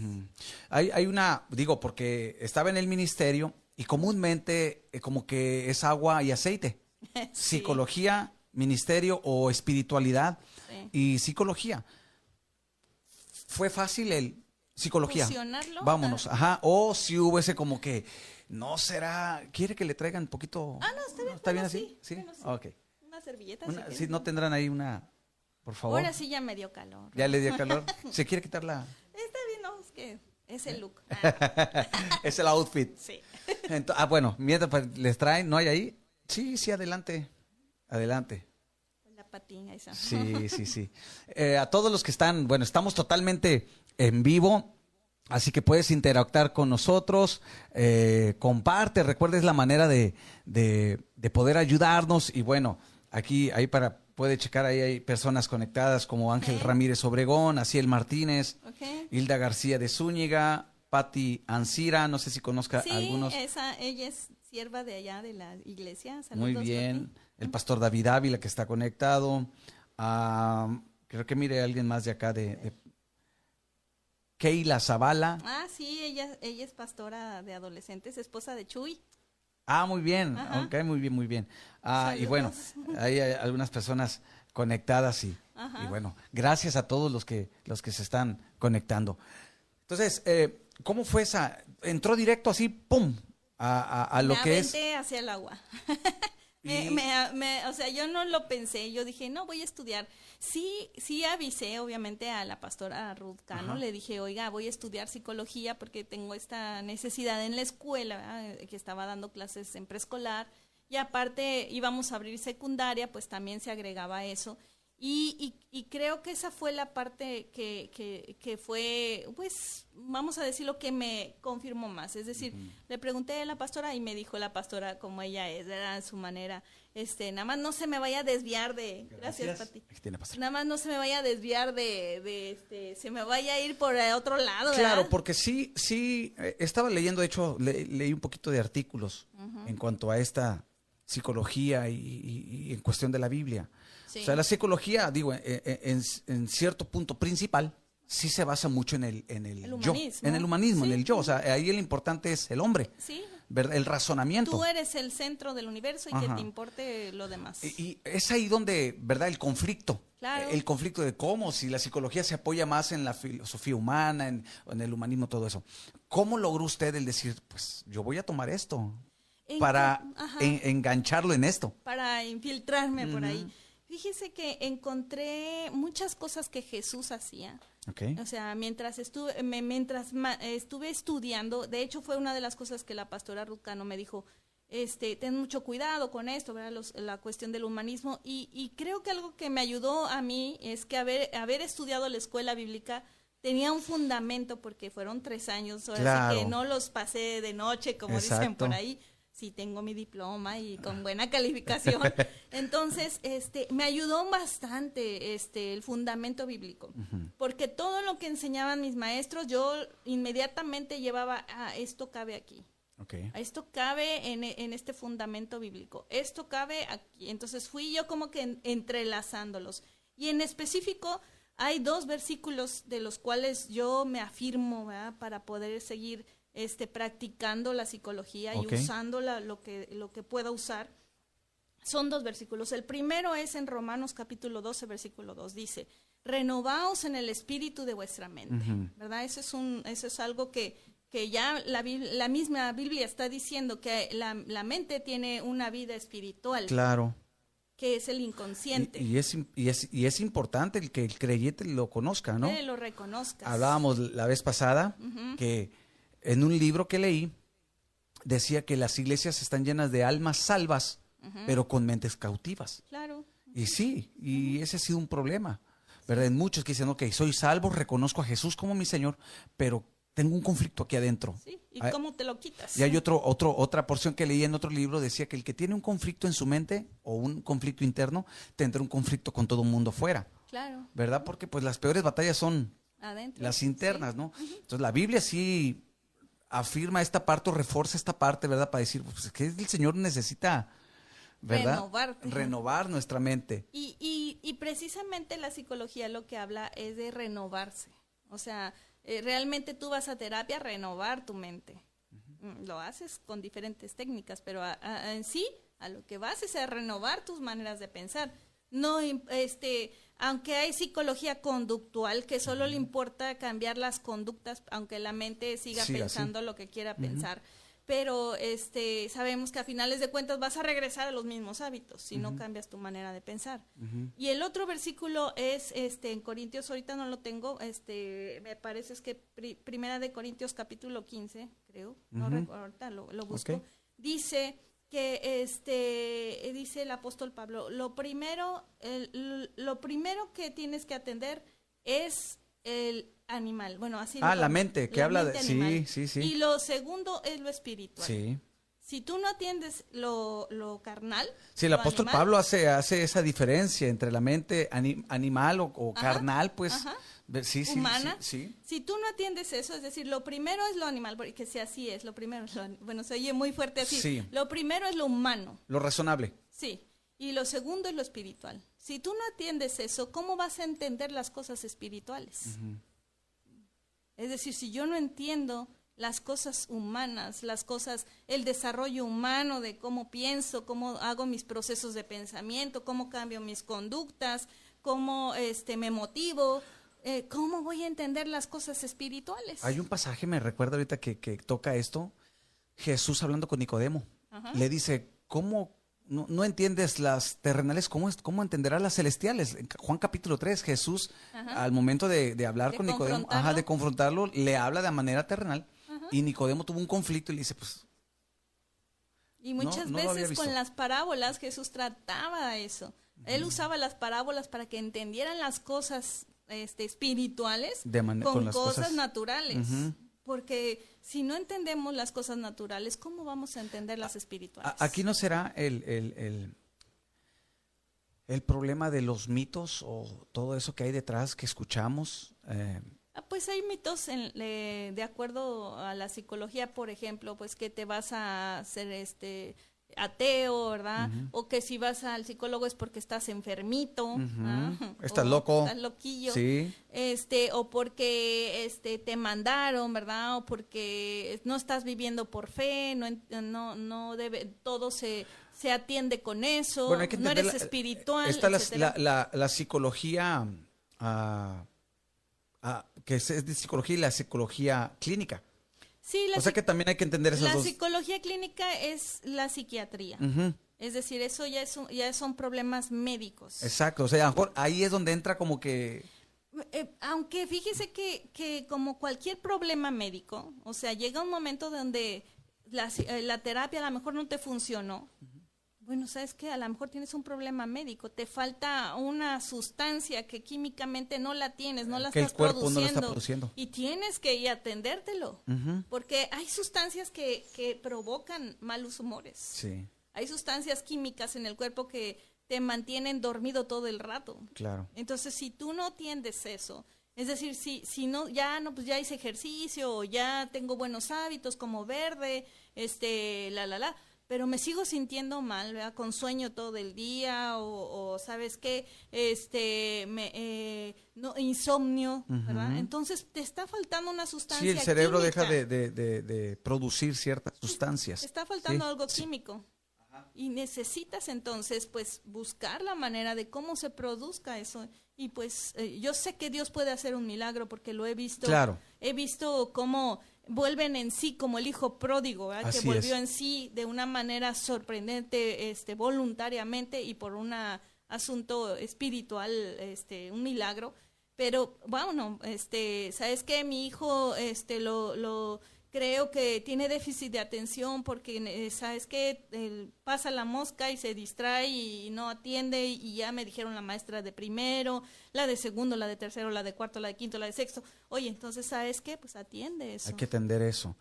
hay, hay una, digo, porque estaba en el ministerio y comúnmente eh, como que es agua y aceite. [LAUGHS] Psicología, ministerio o espiritualidad y psicología. Fue fácil el psicología. Vámonos, ajá. O si hubo ese como que, no será, quiere que le traigan un poquito. Ah, no, está bien. ¿Está bien así? Sí. Una servilleta. si, no tendrán ahí una, por favor. Ahora sí ya me dio calor. ¿Ya le dio calor? [LAUGHS] ¿Se quiere quitar la...? Está bien, no, es que es el look. [LAUGHS] es el outfit. [LAUGHS] Sí. ah, bueno, mientras pues, les traen, ¿no hay ahí? Sí, sí, adelante. Adelante. Sí, [LAUGHS] sí, sí. Eh, a todos los que están, bueno, estamos totalmente en vivo. Así que puedes interactuar con nosotros, eh, comparte, recuerdes la manera de, de, poder ayudarnos y bueno, aquí, ahí para, puede checar, ahí hay personas conectadas como Ángel Ramírez Obregón, Aciel Martínez, Hilda García de Zúñiga, Patti Ancira, no sé si conozca sí, algunos. Esa, ella es sierva de allá de la iglesia. Muy bien el pastor David Ávila que está conectado. Ah, creo que mire alguien más de acá de, Keila Zavala. Ah, sí, ella, ella es pastora de adolescentes, esposa de Chuy. Ah, muy bien, ok, muy bien, muy bien. Ah, y bueno, hay algunas personas conectadas y, y, bueno, gracias a todos los que, los que se están conectando. Entonces, eh, ¿cómo fue esa? Entró directo así, ¡pum! A, a, lo que es. hacia el agua. [LAUGHS] Me, o sea, yo no lo pensé, yo dije, no, voy a estudiar. Sí, sí avisé, obviamente, a la pastora Ruth Cano, le dije, oiga, voy a estudiar psicología porque tengo esta necesidad en la escuela, que estaba dando clases en preescolar, y aparte íbamos a abrir secundaria, pues también se agregaba eso. Y, y, creo que esa fue la parte que, que, que, fue, pues, vamos a decir lo que me confirmó más. Es decir, le pregunté a la pastora y me dijo la pastora como ella es, era su manera, este, nada más no se me vaya a desviar de, gracias, Pati. Nada más no se me vaya a desviar de, de, este, se me vaya a ir por otro lado. Claro, porque sí, sí, eh, estaba leyendo, de hecho, leí un poquito de artículos en cuanto a esta psicología y en cuestión de la Biblia. O sea, la psicología, digo, en, cierto punto principal, sí se basa mucho en el, en el, yo, en el humanismo, en el yo. O sea, ahí el importante es el hombre. Sí. El razonamiento. Tú eres el centro del universo y que te importe lo demás. Y, es ahí donde, ¿verdad? El conflicto. Claro. El conflicto de cómo, si la psicología se apoya más en la filosofía humana, en, el humanismo, todo eso. ¿Cómo logró usted el decir, pues yo voy a tomar esto? para engancharlo en esto. Para infiltrarme por ahí. Fíjese que encontré muchas cosas que Jesús hacía. O sea, mientras estuve, mientras estuve estudiando, de hecho fue una de las cosas que la pastora Rucano me dijo, este, ten mucho cuidado con esto, ¿verdad? la cuestión del humanismo. Y, creo que algo que me ayudó a mí es que haber, haber estudiado la escuela bíblica tenía un fundamento porque fueron tres años, ahora sí que no los pasé de noche, como dicen por ahí, sí tengo mi diploma y con buena calificación. [LAUGHS] Entonces, este, me ayudó bastante este, el fundamento bíblico, porque todo lo que enseñaban mis maestros, yo inmediatamente llevaba, ah, esto cabe aquí. Esto cabe en, en, este fundamento bíblico. Esto cabe aquí. Entonces fui yo como que entrelazándolos. Y en específico hay dos versículos de los cuales yo me afirmo para poder seguir este, practicando la psicología y usando lo, que, lo que pueda usar. Son dos versículos. El primero es en Romanos capítulo 12, versículo 2. Dice, renovaos en el espíritu de vuestra mente. ¿Verdad? Eso es, un, eso es algo que, que ya la, la, misma Biblia está diciendo que la, la, mente tiene una vida espiritual. Claro. Que es el inconsciente. Y, es, y, es, y es importante el que el creyente lo conozca, ¿no? Que lo reconozca. Hablábamos la vez pasada que en un libro que leí, decía que las iglesias están llenas de almas salvas, pero con mentes cautivas. Claro. Y sí, y ese ha sido un problema. ¿Verdad? En muchos que dicen, ok, soy salvo, reconozco a Jesús como mi Señor, pero tengo un conflicto aquí adentro. Sí, ¿y cómo te lo quitas? Y hay otro, otro, otra porción que leí en otro libro, decía que el que tiene un conflicto en su mente o un conflicto interno, tendrá un conflicto con todo el mundo fuera. Claro. ¿Verdad? Porque pues las peores batallas son Adentro. las internas, ¿no? Entonces la Biblia sí afirma esta parte o refuerza esta parte, ¿verdad? Para decir, pues que el Señor necesita, ¿verdad? Renovar nuestra mente. Y, y, y, precisamente la psicología lo que habla es de renovarse. O sea, eh, realmente tú vas a terapia a renovar tu mente. Mm, lo haces con diferentes técnicas, pero en sí, a lo que vas es a renovar tus maneras de pensar. No, este, aunque hay psicología conductual que solo le importa cambiar las conductas, aunque la mente siga pensando lo que quiera pensar. Pero este, sabemos que a finales de cuentas vas a regresar a los mismos hábitos si no cambias tu manera de pensar. Y el otro versículo es este en Corintios, ahorita no lo tengo, este me parece es que primera de Corintios capítulo 15, creo, no recuerdo, ahorita lo, busco. Dice que este dice el apóstol Pablo, lo primero lo primero que tienes que atender es el animal. Bueno, así Ah, la mente, que habla de sí, sí, sí. Y lo segundo es lo espiritual. Sí. Si tú no atiendes lo, lo carnal. Sí, el apóstol Pablo hace, hace esa diferencia entre la mente animal o, carnal, pues. Sí, sí, humana. Sí, Si tú no atiendes eso, es decir, lo primero es lo animal, porque si así es, lo primero es lo, bueno, se oye muy fuerte así. Sí. Lo primero es lo humano. Lo razonable. Sí. Y lo segundo es lo espiritual. Si tú no atiendes eso, ¿cómo vas a entender las cosas espirituales? Es decir, si yo no entiendo las cosas humanas, las cosas, el desarrollo humano de cómo pienso, cómo hago mis procesos de pensamiento, cómo cambio mis conductas, cómo este, me motivo, eh, ¿cómo voy a entender las cosas espirituales? Hay un pasaje, me recuerda ahorita que, toca esto, Jesús hablando con Nicodemo, le dice, ¿cómo no, entiendes las terrenales? ¿Cómo, cómo entenderás las celestiales? En Juan capítulo 3, Jesús, al momento de, hablar con Nicodemo, ajá, de confrontarlo, le habla de manera terrenal y Nicodemo tuvo un conflicto y le dice, pues... Y muchas veces con las parábolas Jesús trataba eso. Él usaba las parábolas para que entendieran las cosas este, espirituales con, cosas, naturales. Porque si no entendemos las cosas naturales, ¿cómo vamos a entender las espirituales? Aquí no será el, el, el, problema de los mitos o todo eso que hay detrás que escuchamos. Eh. Ah, pues hay mitos de acuerdo a la psicología, por ejemplo, pues que te vas a hacer este ateo, ¿verdad? O que si vas al psicólogo es porque estás enfermito, [LAUGHS] estás loco, estás loquillo, sí. este, o porque este te mandaron, ¿verdad? O porque no estás viviendo por fe, no, no, no debe, todo se se atiende con eso, no eres espiritual. Está la, la, la, psicología, ah, ah, que es de psicología y la psicología clínica. Sí, o sea que también hay que entender esas la dos. La psicología clínica es la psiquiatría. Es decir, eso ya, es ya son problemas médicos. Exacto, o sea, a lo mejor ahí es donde entra como que... Eh, aunque fíjese que, que como cualquier problema médico, o sea, llega un momento donde la, eh, la terapia a lo mejor no te funcionó, Bueno, sabes que a lo mejor tienes un problema médico, te falta una sustancia que químicamente no la tienes, no la Que el estás no la produciendo, está produciendo. y tienes que ir a atendértelo, porque hay sustancias que, que provocan malos humores. Sí, Hay sustancias químicas en el cuerpo que te mantienen dormido todo el rato. claro. Entonces, si tú no atiendes eso, es decir, si, si no, ya no, pues ya hice ejercicio, o ya tengo buenos hábitos como verde, este, la, la, la, pero me sigo sintiendo mal, ¿verdad? Con sueño todo el día, o, o, ¿sabes qué? Este, me, eh, no, insomnio, ¿verdad? Entonces, te está faltando una sustancia Sí, el cerebro química. deja de, de- de- de producir ciertas sustancias. Te está faltando Sí, algo sí. químico. Y necesitas entonces, pues, buscar la manera de cómo se produzca eso. Y pues, eh, yo sé que Dios puede hacer un milagro porque lo he visto. Claro. He visto cómo vuelven en sí como el hijo pródigo, que volvió es. en sí de una manera sorprendente, este, voluntariamente y por un asunto espiritual, este, un milagro. Pero bueno, este, ¿sabes qué? Mi hijo, este, lo, lo creo que tiene déficit de atención porque, eh, ¿sabes qué? Él pasa la mosca y se distrae y no atiende y ya me dijeron la maestra de primero, la de segundo, la de tercero, la de cuarto, la de quinto, la de sexto. Oye, entonces, ¿sabes qué? Pues atiende eso. Hay que atender eso.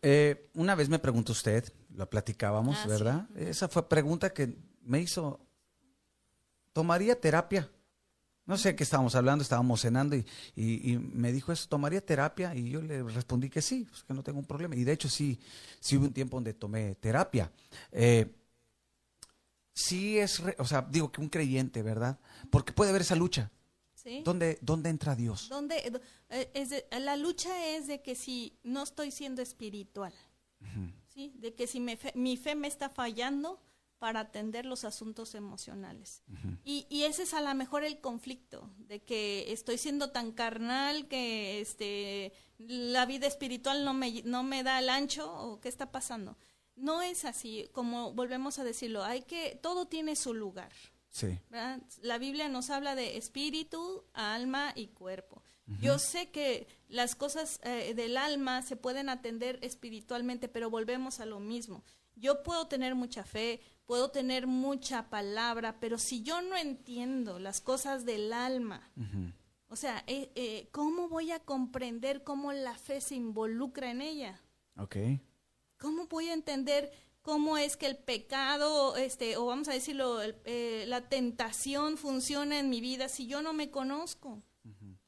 Eh, una vez me preguntó usted, lo platicábamos, Ah, sí. ¿verdad? Esa fue pregunta que me hizo. ¿Tomaría terapia? No sé qué estábamos hablando, estábamos cenando y, y- y me dijo eso, ¿tomaría terapia? Y yo le respondí que sí, pues que no tengo un problema. Y de hecho sí, sí hubo un tiempo donde tomé terapia. Eh, sí es, re- o sea, digo que un creyente, ¿verdad? Porque puede haber esa lucha. ¿Sí? ¿Dónde, dónde entra Dios? ¿Dónde, eh, es de- la lucha es de que si no estoy siendo espiritual, ¿sí? de que si me fe- mi fe me está fallando para atender los asuntos emocionales. y, y ese es a lo mejor el conflicto, de que estoy siendo tan carnal que este, la vida espiritual no me, no me da el ancho o qué está pasando. No es así, como volvemos a decirlo, hay que, todo tiene su lugar. Sí. ¿verdad? La Biblia nos habla de espíritu, alma y cuerpo. Yo sé que las cosas eh, del alma se pueden atender espiritualmente, pero volvemos a lo mismo. Yo puedo tener mucha fe, puedo tener mucha palabra, pero si yo no entiendo las cosas del alma, o sea, eh, eh, ¿cómo voy a comprender cómo la fe se involucra en ella? Ok. ¿Cómo voy a entender cómo es que el pecado, este, o vamos a decirlo, el- eh, la tentación funciona en mi vida si yo no me conozco?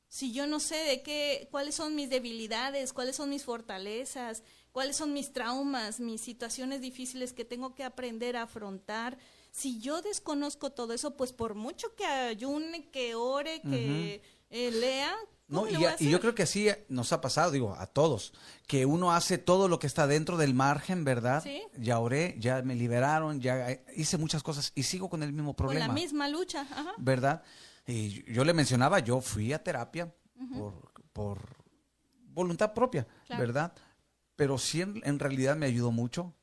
Si yo no sé de qué, cuáles son mis debilidades, cuáles son mis fortalezas, cuáles son mis traumas, mis situaciones difíciles que tengo que aprender a afrontar. Si yo desconozco todo eso, pues por mucho que ayune, que ore, que eh, lea, ¿cómo No, y, a y yo creo que así nos ha pasado, digo, a todos, que uno hace todo lo que está dentro del margen, ¿verdad? Sí. Ya oré, ya me liberaron, ya eh, hice muchas cosas y sigo con el mismo Con problema, la misma lucha, ajá. ¿verdad? Y yo le mencionaba, yo fui a terapia por, por voluntad propia, Claro. ¿verdad? Pero sí en, en realidad me ayudó mucho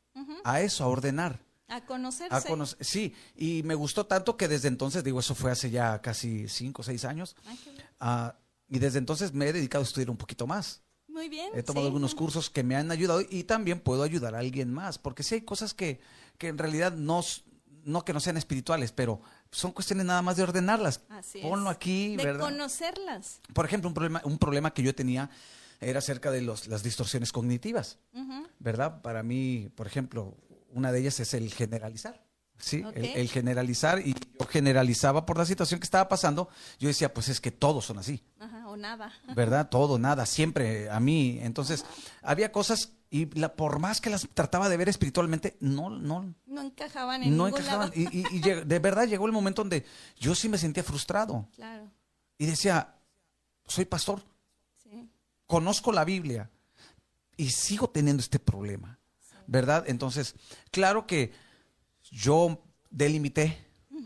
a eso, a ordenar. A conocerse. A conocer, sí, y me gustó tanto que desde entonces, digo, eso fue hace ya casi cinco o seis años, Ay, ah, y desde entonces me he dedicado a estudiar un poquito más. Muy bien. He tomado sí. algunos cursos que me han ayudado y también puedo ayudar a alguien más, porque sí hay cosas que, que en realidad no, no que no sean espirituales, pero son cuestiones nada más de ordenarlas. Así Ponlo es. aquí, de ¿verdad? conocerlas. Por ejemplo, un problema, un problema que yo tenía era acerca de los, las distorsiones cognitivas. ¿verdad? Para mí, por ejemplo, una de ellas es el generalizar. Sí, el, el generalizar y yo generalizaba por la situación que estaba pasando, yo decía, pues es que todos son así. Ajá, o nada. [LAUGHS] ¿verdad? Todo, nada, siempre a mí. Entonces, había cosas y la, por más que las trataba de ver espiritualmente, no, no, No encajaban en no ningún encajaban. lado. Y, y- de verdad llegó el momento donde yo sí me sentía frustrado Claro, y decía, soy pastor. Conozco la Biblia y sigo teniendo este problema, ¿verdad? Entonces, claro que yo delimité,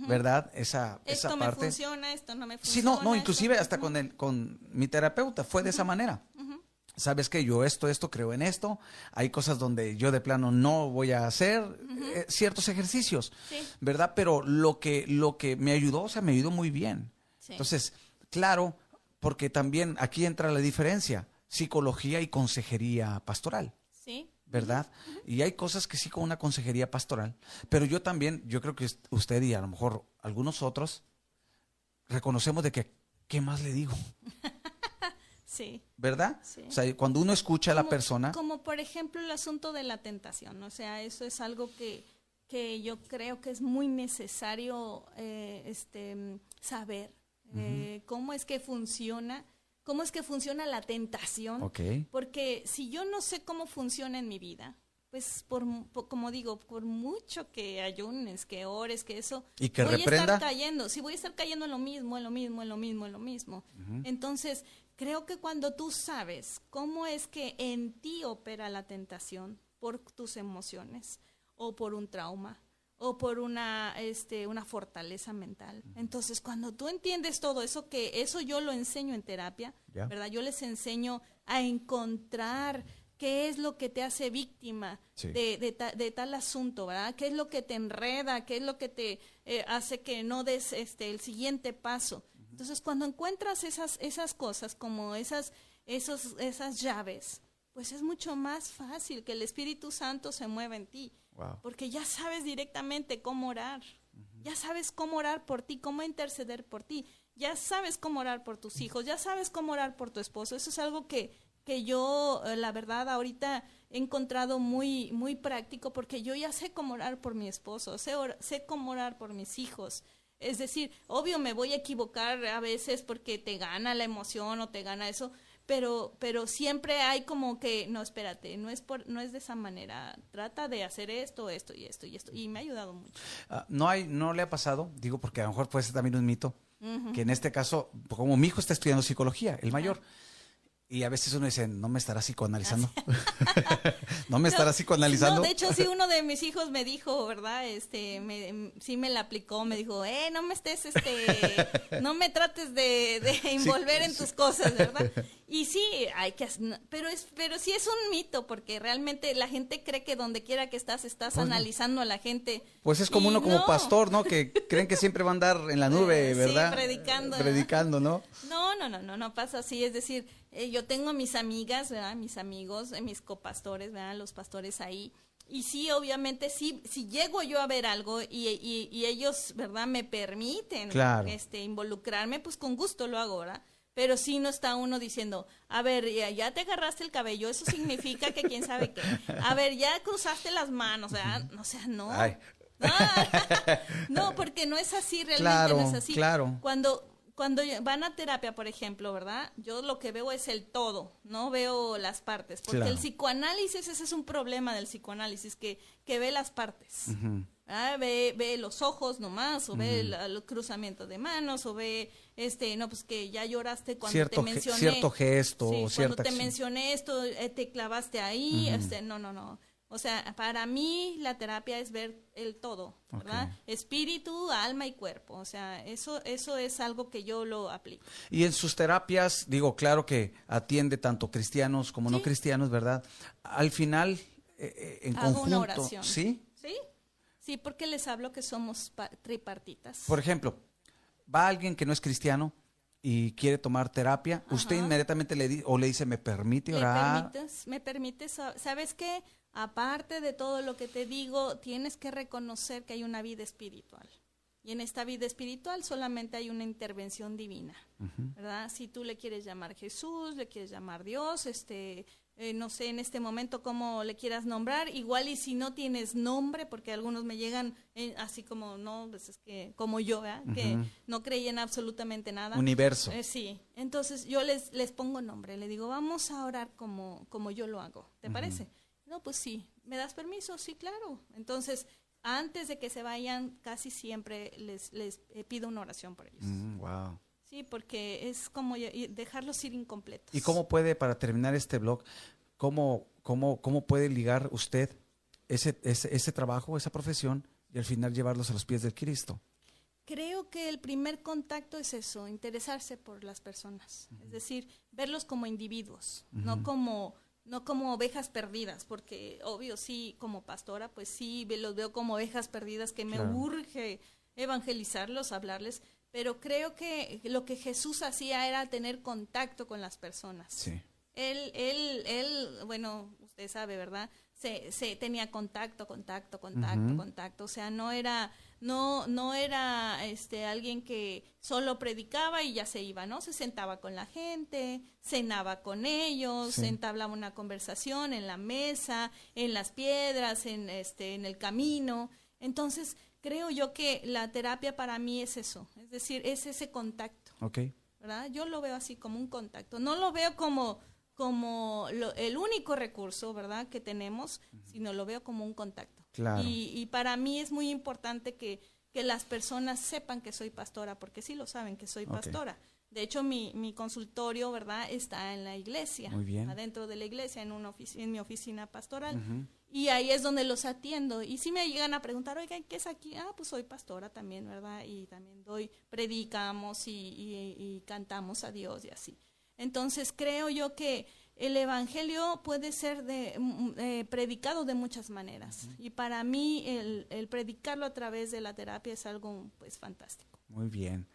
¿verdad? Esa, Esto esa me parte. funciona, esto no me funciona. Sí, no, no, inclusive hasta con el, con mi terapeuta fue de esa manera. Sabes que yo esto, esto, creo en esto. Hay cosas donde yo de plano no voy a hacer eh, ciertos ejercicios, Sí. ¿verdad? Pero lo que, lo que me ayudó, o sea, me ayudó muy bien. Sí. Entonces, claro, porque también aquí entra la diferencia, psicología y consejería pastoral. Sí, ¿verdad? Y hay cosas que sí con una consejería pastoral, pero yo también, yo creo que usted y a lo mejor algunos otros reconocemos de que, ¿qué más le digo? [LAUGHS] Sí. ¿Verdad? O sea, cuando uno escucha a la persona... Como por ejemplo el asunto de la tentación, o sea, eso es algo que, que yo creo que es muy necesario eh, este, saber eh, cómo es que funciona cómo es que funciona la tentación. Porque si yo no sé cómo funciona en mi vida, pues por, como digo, por mucho que ayunes, que ores, que eso, ¿Y que voy a estar cayendo, sí voy a estar cayendo en lo mismo, en lo mismo, en lo mismo, en lo mismo. Entonces, creo que cuando tú sabes cómo es que en ti opera la tentación por tus emociones o por un trauma o por una este una fortaleza mental. Entonces, cuando tú entiendes todo eso que eso yo lo enseño en terapia, ¿verdad? Yo les enseño a encontrar qué es lo que te hace víctima de, de, tal asunto, ¿verdad? ¿Qué es lo que te enreda? ¿Qué es lo que te eh, hace que no des este el siguiente paso? Entonces, cuando encuentras esas esas cosas como esas esos esas llaves, pues es mucho más fácil que el Espíritu Santo se mueva en ti. Porque ya sabes directamente cómo orar. Ya sabes cómo orar por ti, cómo interceder por ti. Ya sabes cómo orar por tus hijos, ya sabes cómo orar por tu esposo. Eso es algo que, que yo, eh, la verdad, ahorita he encontrado muy, muy práctico porque yo ya sé cómo orar por mi esposo, sé, sé cómo orar por mis hijos. Es decir, obvio me voy a equivocar a veces porque te gana la emoción o te gana eso, pero pero siempre hay como que no espérate no es por no es de esa manera trata de hacer esto esto y esto y esto y me ha ayudado mucho ah, no hay no le ha pasado digo porque a lo mejor puede ser también un mito que en este caso como mi hijo está estudiando psicología el mayor y a veces uno dice, no me estará psicoanalizando. [LAUGHS] no me estará psicoanalizando. No, de hecho, sí, uno de mis hijos me dijo, ¿verdad? Este, me, sí me la aplicó, me dijo, eh, no me estés, este, no me trates de, de envolver en tus cosas, ¿verdad? [LAUGHS] Y sí, hay que, pero es, pero sí es un mito, porque realmente la gente cree que donde quiera que estás, estás pues analizando a la gente. Pues es como uno como pastor, ¿no? Que creen que siempre va a andar en la nube, [LAUGHS] ¿verdad? Sí, predicando. Predicando, ¿no? No, no, no, no, no pasa así, es decir, eh, yo tengo mis amigas, ¿verdad? Mis amigos, eh, mis copastores, ¿verdad? Los pastores ahí. Y sí, obviamente, sí, si llego yo a ver algo y, y, ellos, ¿verdad? Me permiten este, involucrarme, pues con gusto lo hago, ¿verdad? Pero sí no está uno diciendo, a ver, ya, te agarraste el cabello, eso significa que quién sabe qué. A ver, ya cruzaste las manos, ¿verdad? O sea, no. [LAUGHS] no, porque no es así, realmente no es así. Claro. Cuando cuando van a terapia, por ejemplo, ¿verdad? Yo lo que veo es el todo, no veo las partes, porque el psicoanálisis, ese es un problema del psicoanálisis, que, que ve las partes. Ah, ve, ve los ojos nomás, o ve el, cruzamiento de manos, o ve, este, no, pues que ya lloraste cuando te mencioné. Cierto gesto, sí, Cuando te mencioné esto, eh, te clavaste ahí, este, no, no, no. O sea, para mí la terapia es ver el todo, ¿verdad? Espíritu, alma y cuerpo. O sea, eso, eso es algo que yo lo aplico. Y en sus terapias, digo, claro que atiende tanto cristianos como no cristianos, ¿verdad? Al final, eh, eh, en Hago conjunto, una oración. ¿sí? Sí, porque les hablo que somos tripartitas. Por ejemplo, va alguien que no es cristiano y quiere tomar terapia, usted inmediatamente le dice o le dice, ¿me permite orar? ¿Me permites? ¿Me permites? ¿Sabes qué? aparte de todo lo que te digo, tienes que reconocer que hay una vida espiritual. Y en esta vida espiritual solamente hay una intervención divina, ¿verdad? Si tú le quieres llamar Jesús, le quieres llamar Dios, este, eh, no sé en este momento cómo le quieras nombrar, igual y si no tienes nombre, porque algunos me llegan eh, así como, no, pues es que, como yo. Que no creían absolutamente nada. Universo. Eh, sí, entonces yo les, les pongo nombre, le digo, vamos a orar como, como yo lo hago, ¿te parece? No, pues sí. ¿Me das permiso? Sí, claro. Entonces, antes de que se vayan, casi siempre les, les eh, pido una oración por ellos. wow. Sí, porque es como dejarlos ir incompletos. ¿Y cómo puede, para terminar este blog, cómo, cómo, cómo puede ligar usted ese, ese, ese trabajo, esa profesión, y al final llevarlos a los pies del Cristo? Creo que el primer contacto es eso, interesarse por las personas, es decir, verlos como individuos, no como no como ovejas perdidas, porque obvio sí, como pastora, pues sí, los veo como ovejas perdidas que me urge evangelizarlos, hablarles, pero creo que lo que Jesús hacía era tener contacto con las personas. Sí. Él, él, él, bueno, usted sabe, ¿verdad? se, se tenía contacto, contacto, contacto, contacto. O sea, no era, no, no era este alguien que solo predicaba y ya se iba, ¿no? Se sentaba con la gente, cenaba con ellos, entablaba una conversación en la mesa, en las piedras, en este, en el camino. Entonces, creo yo que la terapia para mí es eso, es decir, es ese contacto. Ok. ¿Verdad? Yo lo veo así como un contacto. No lo veo como como el único recurso, ¿verdad?, que tenemos, sino lo veo como un contacto. Claro. Y, y, para mí es muy importante que, que, las personas sepan que soy pastora, porque sí lo saben que soy pastora. De hecho, mi, mi consultorio, ¿verdad?, está en la iglesia. Muy bien. Adentro de la iglesia, en, una en mi oficina pastoral. Y ahí es donde los atiendo. Y si me llegan a preguntar, oiga, ¿qué es aquí? Ah, pues soy pastora también, ¿verdad? Y también doy, predicamos y, y, y cantamos a Dios y así. Entonces creo yo que el evangelio puede ser de, mm, eh, predicado de muchas maneras y para mí el, predicarlo a través de la terapia es algo pues fantástico. Muy bien.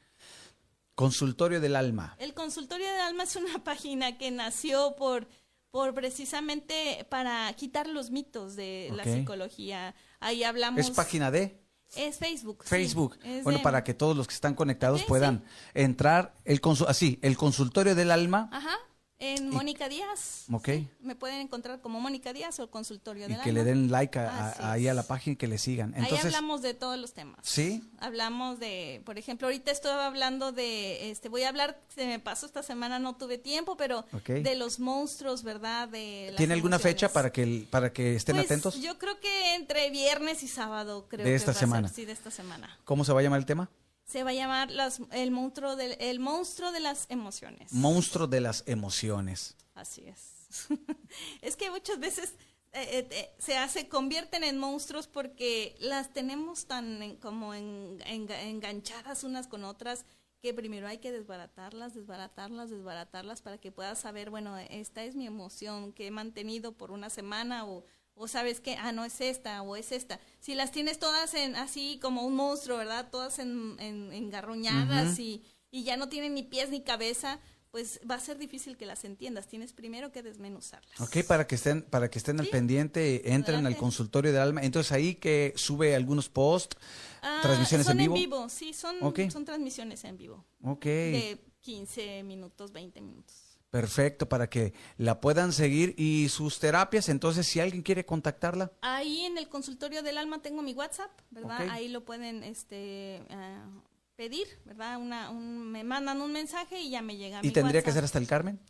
Consultorio del alma. El consultorio del alma es una [LAUGHS] página que nació por por precisamente para quitar los mitos de la psicología. Ahí hablamos. ¿Es página de? Es Facebook. Facebook. bueno, para que todos los que están conectados puedan entrar el así, el consultorio del alma. Ajá en Mónica Díaz. Ok. Me pueden encontrar como Mónica Díaz o el consultorio de Y que le den like ahí a la página y que le sigan. Entonces, ahí hablamos de todos los temas. Sí. Hablamos de, por ejemplo, ahorita estoy hablando de, este, voy a hablar, se me pasó esta semana, no tuve tiempo, pero de los monstruos, ¿verdad? De ¿Tiene alguna fecha para que, para que estén pues, atentos? Yo creo que entre viernes y sábado, creo. De esta semana. sí, de esta semana. ¿Cómo se va a llamar el tema? Se va a llamar el, monstruo de, el monstruo de las emociones. Monstruo de las emociones. Así es. [LAUGHS] es que muchas veces eh, eh, se hace, convierten en monstruos porque las tenemos tan como enganchadas unas con otras que primero hay que desbaratarlas, desbaratarlas, desbaratarlas para que puedas saber, bueno, esta es mi emoción que he mantenido por una semana o o sabes que, ah, no es esta o es esta. Si las tienes todas en así como un monstruo, ¿verdad? Todas en, en engarruñadas y, y ya no tienen ni pies ni cabeza, pues va a ser difícil que las entiendas. Tienes primero que desmenuzarlas. Ok, para que estén, para que estén al pendiente, entren al consultorio del alma. Entonces ahí que sube algunos posts, ah, transmisiones en vivo. Son en vivo, sí, son, son transmisiones en vivo. Ok. De 15 minutos, 20 minutos. Perfecto, para que la puedan seguir y sus terapias. Entonces, si alguien quiere contactarla. Ahí en el consultorio del alma tengo mi WhatsApp, ¿verdad? Ahí lo pueden este, uh, pedir, ¿verdad? Una, un, me mandan un mensaje y ya me llega. ¿Y tendría que ser hasta el Carmen?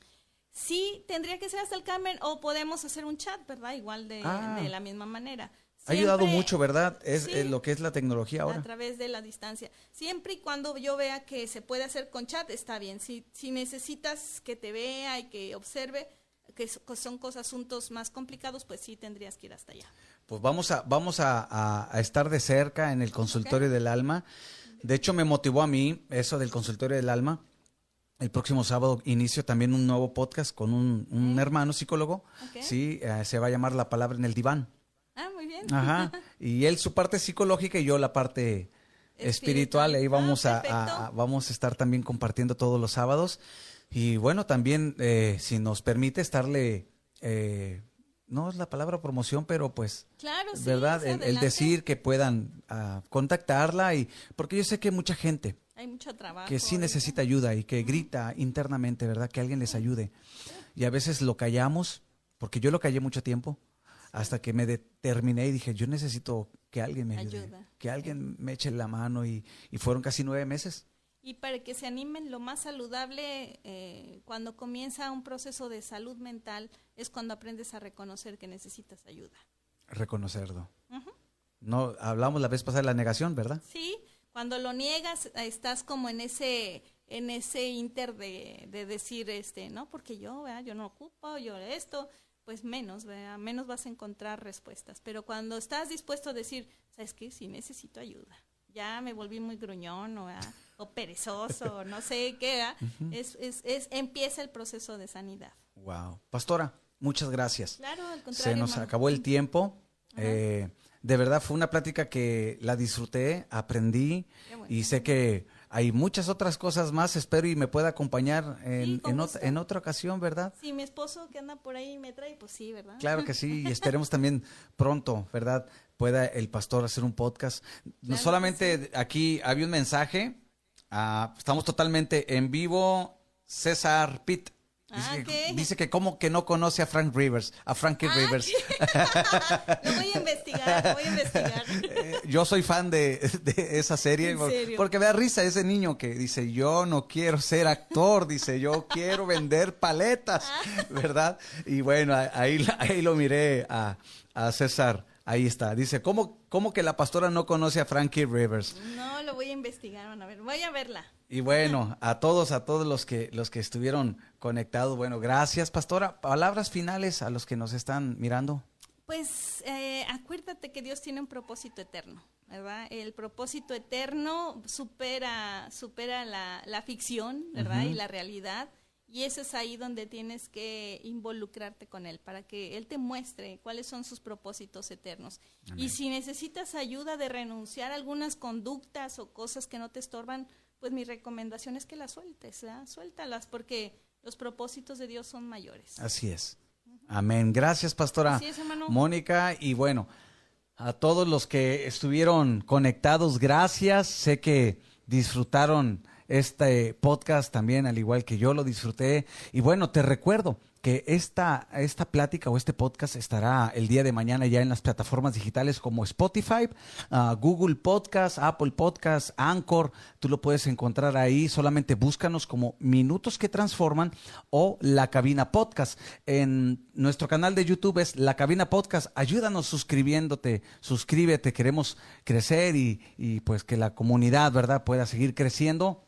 Sí, tendría que ser hasta el Carmen o podemos hacer un chat, ¿verdad? Igual de, ah. de la misma manera. Ha ayudado mucho, ¿verdad? Es, lo que es la tecnología ahora. A través de la distancia. Siempre y cuando yo vea que se puede hacer con chat, está bien. Si, si necesitas que te vea y que observe, que son cosas, asuntos más complicados, pues sí tendrías que ir hasta allá. Pues vamos a, vamos a, estar de cerca en el consultorio del alma. De hecho, me motivó a mí eso del consultorio del alma el próximo sábado inicio también un nuevo podcast con un, hermano psicólogo. Sí, eh, se va a llamar La Palabra en el Diván. Bien. Ajá. Y él su parte psicológica y yo la parte espiritual. Ahí vamos, ah, a, vamos a estar también compartiendo todos los sábados. Y bueno, también, eh, si nos permite, estarle. Eh, no es la palabra promoción, pero pues, claro, ¿verdad? el, decir que puedan ah, contactarla y porque yo sé que mucha gente hay mucho trabajo. Que sí necesita ayuda y que grita internamente, ¿verdad? Que alguien les ayude. Y a veces lo callamos, porque yo lo callé mucho tiempo, hasta que me determiné y dije, yo necesito que alguien me ayude, que alguien me eche la mano y, fueron casi nueve meses. Y para que se animen, lo más saludable eh, cuando comienza un proceso de salud mental es cuando aprendes a reconocer que necesitas ayuda. Reconocerlo. No, hablamos la vez pasada de la negación, ¿verdad? Sí, cuando lo niegas, estás como en ese en ese inter de, de decir, este, no, porque yo, yo no ocupo, yo esto, pues menos, menos vas a encontrar respuestas. Pero cuando estás dispuesto a decir, ¿sabes qué? Sí necesito ayuda. Ya me volví muy gruñón o, o perezoso, no sé qué, es, es, es, empieza el proceso de sanidad. Wow. Pastora, muchas gracias. Claro, al contrario. Se nos acabó el tiempo. Eh, de verdad fue una plática que la disfruté, aprendí y sé que hay muchas otras cosas más. Espero y me pueda acompañar en, Sí, en, gusto. ot- en otra ocasión, ¿verdad? Si mi esposo que anda por ahí me trae, pues sí, ¿verdad? Claro que sí, y [LAUGHS] esperemos también pronto, ¿verdad? Pueda el pastor hacer un podcast. No Claro solamente aquí había un mensaje, ah, estamos totalmente en vivo. César Pitt dice, Ah, que, dice que como que no conoce a Frank Rivers, a Frankie Ah, Rivers. [LAUGHS] Lo voy a investigar, lo voy a investigar. Eh, Yo soy fan de, de esa serie ¿En por- serio? porque me da risa ese niño que dice, yo no quiero ser actor, dice, yo quiero vender paletas, Ah. ¿verdad? Y bueno, ahí, ahí lo miré a, a César, ahí está. Dice, ¿cómo, ¿cómo que la pastora no conoce a Frankie Rivers? No, lo voy a investigar, van a ver, voy a verla. Y bueno, a todos, a todos los que, los que estuvieron conectados, bueno, gracias, pastora. Palabras finales a los que nos están mirando. Pues eh, acuérdate que Dios tiene un propósito eterno, ¿verdad? El propósito eterno supera, supera la, la ficción, ¿verdad? Y la realidad. Y eso es ahí donde tienes que involucrarte con Él, para que Él te muestre cuáles son sus propósitos eternos. Y si necesitas ayuda de renunciar a algunas conductas o cosas que no te estorban, pues mi recomendación es que las sueltes, ¿verdad? Suéltalas, porque los propósitos de Dios son mayores. Así es. Amén. Gracias, pastora Así es, hermano. Mónica. Y bueno, a todos los que estuvieron conectados, gracias. Sé que disfrutaron este podcast también, al igual que yo lo disfruté. Y bueno, te recuerdo que esta, esta plática o este podcast estará el día de mañana ya en las plataformas digitales como Spotify, ah, Google Podcast, Apple Podcast, Anchor. Tú lo puedes encontrar ahí. Solamente búscanos como Minutos que Transforman o La Cabina Podcast. En nuestro canal de YouTube es La Cabina Podcast. Ayúdanos suscribiéndote, suscríbete. Queremos crecer y, y pues que la comunidad, ¿verdad?, pueda seguir creciendo.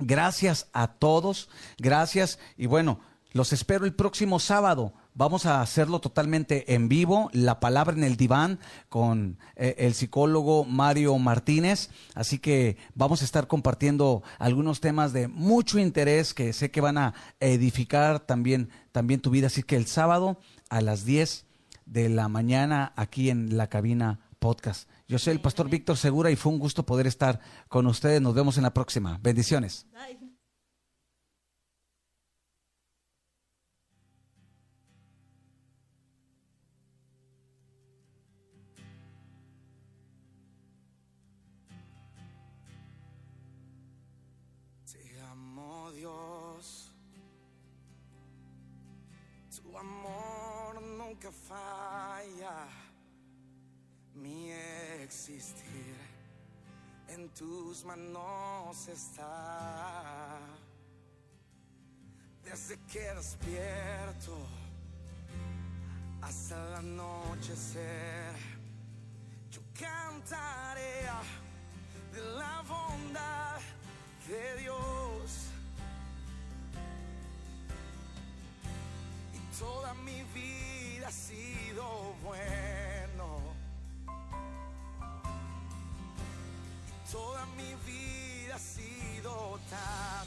Gracias a todos, gracias y bueno, los espero el próximo sábado. Vamos a hacerlo totalmente en vivo, la palabra en el diván con eh, el psicólogo Mario Martínez. Así que vamos a estar compartiendo algunos temas de mucho interés que sé que van a edificar también, también tu vida. Así que el sábado a las 10 de la mañana aquí en la cabina podcast. Yo soy el pastor Víctor Segura y fue un gusto poder estar con ustedes. Nos vemos en la próxima. Bendiciones. Tu amor nunca falla, existir en tus manos está. Desde que despierto hasta el anochecer, yo cantaré de la bondad de Dios. Y toda mi vida ha sido bueno. Toda mi vida ha sido tan,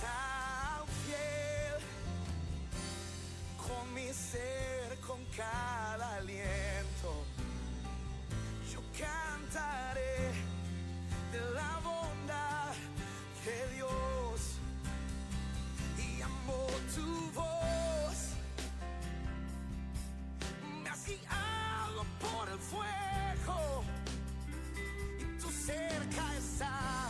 tan fiel. Con mi ser, con cada aliento, yo cantaré de la bondad de Dios y amo tu voz. Me has guiado por el fuego. cerca está.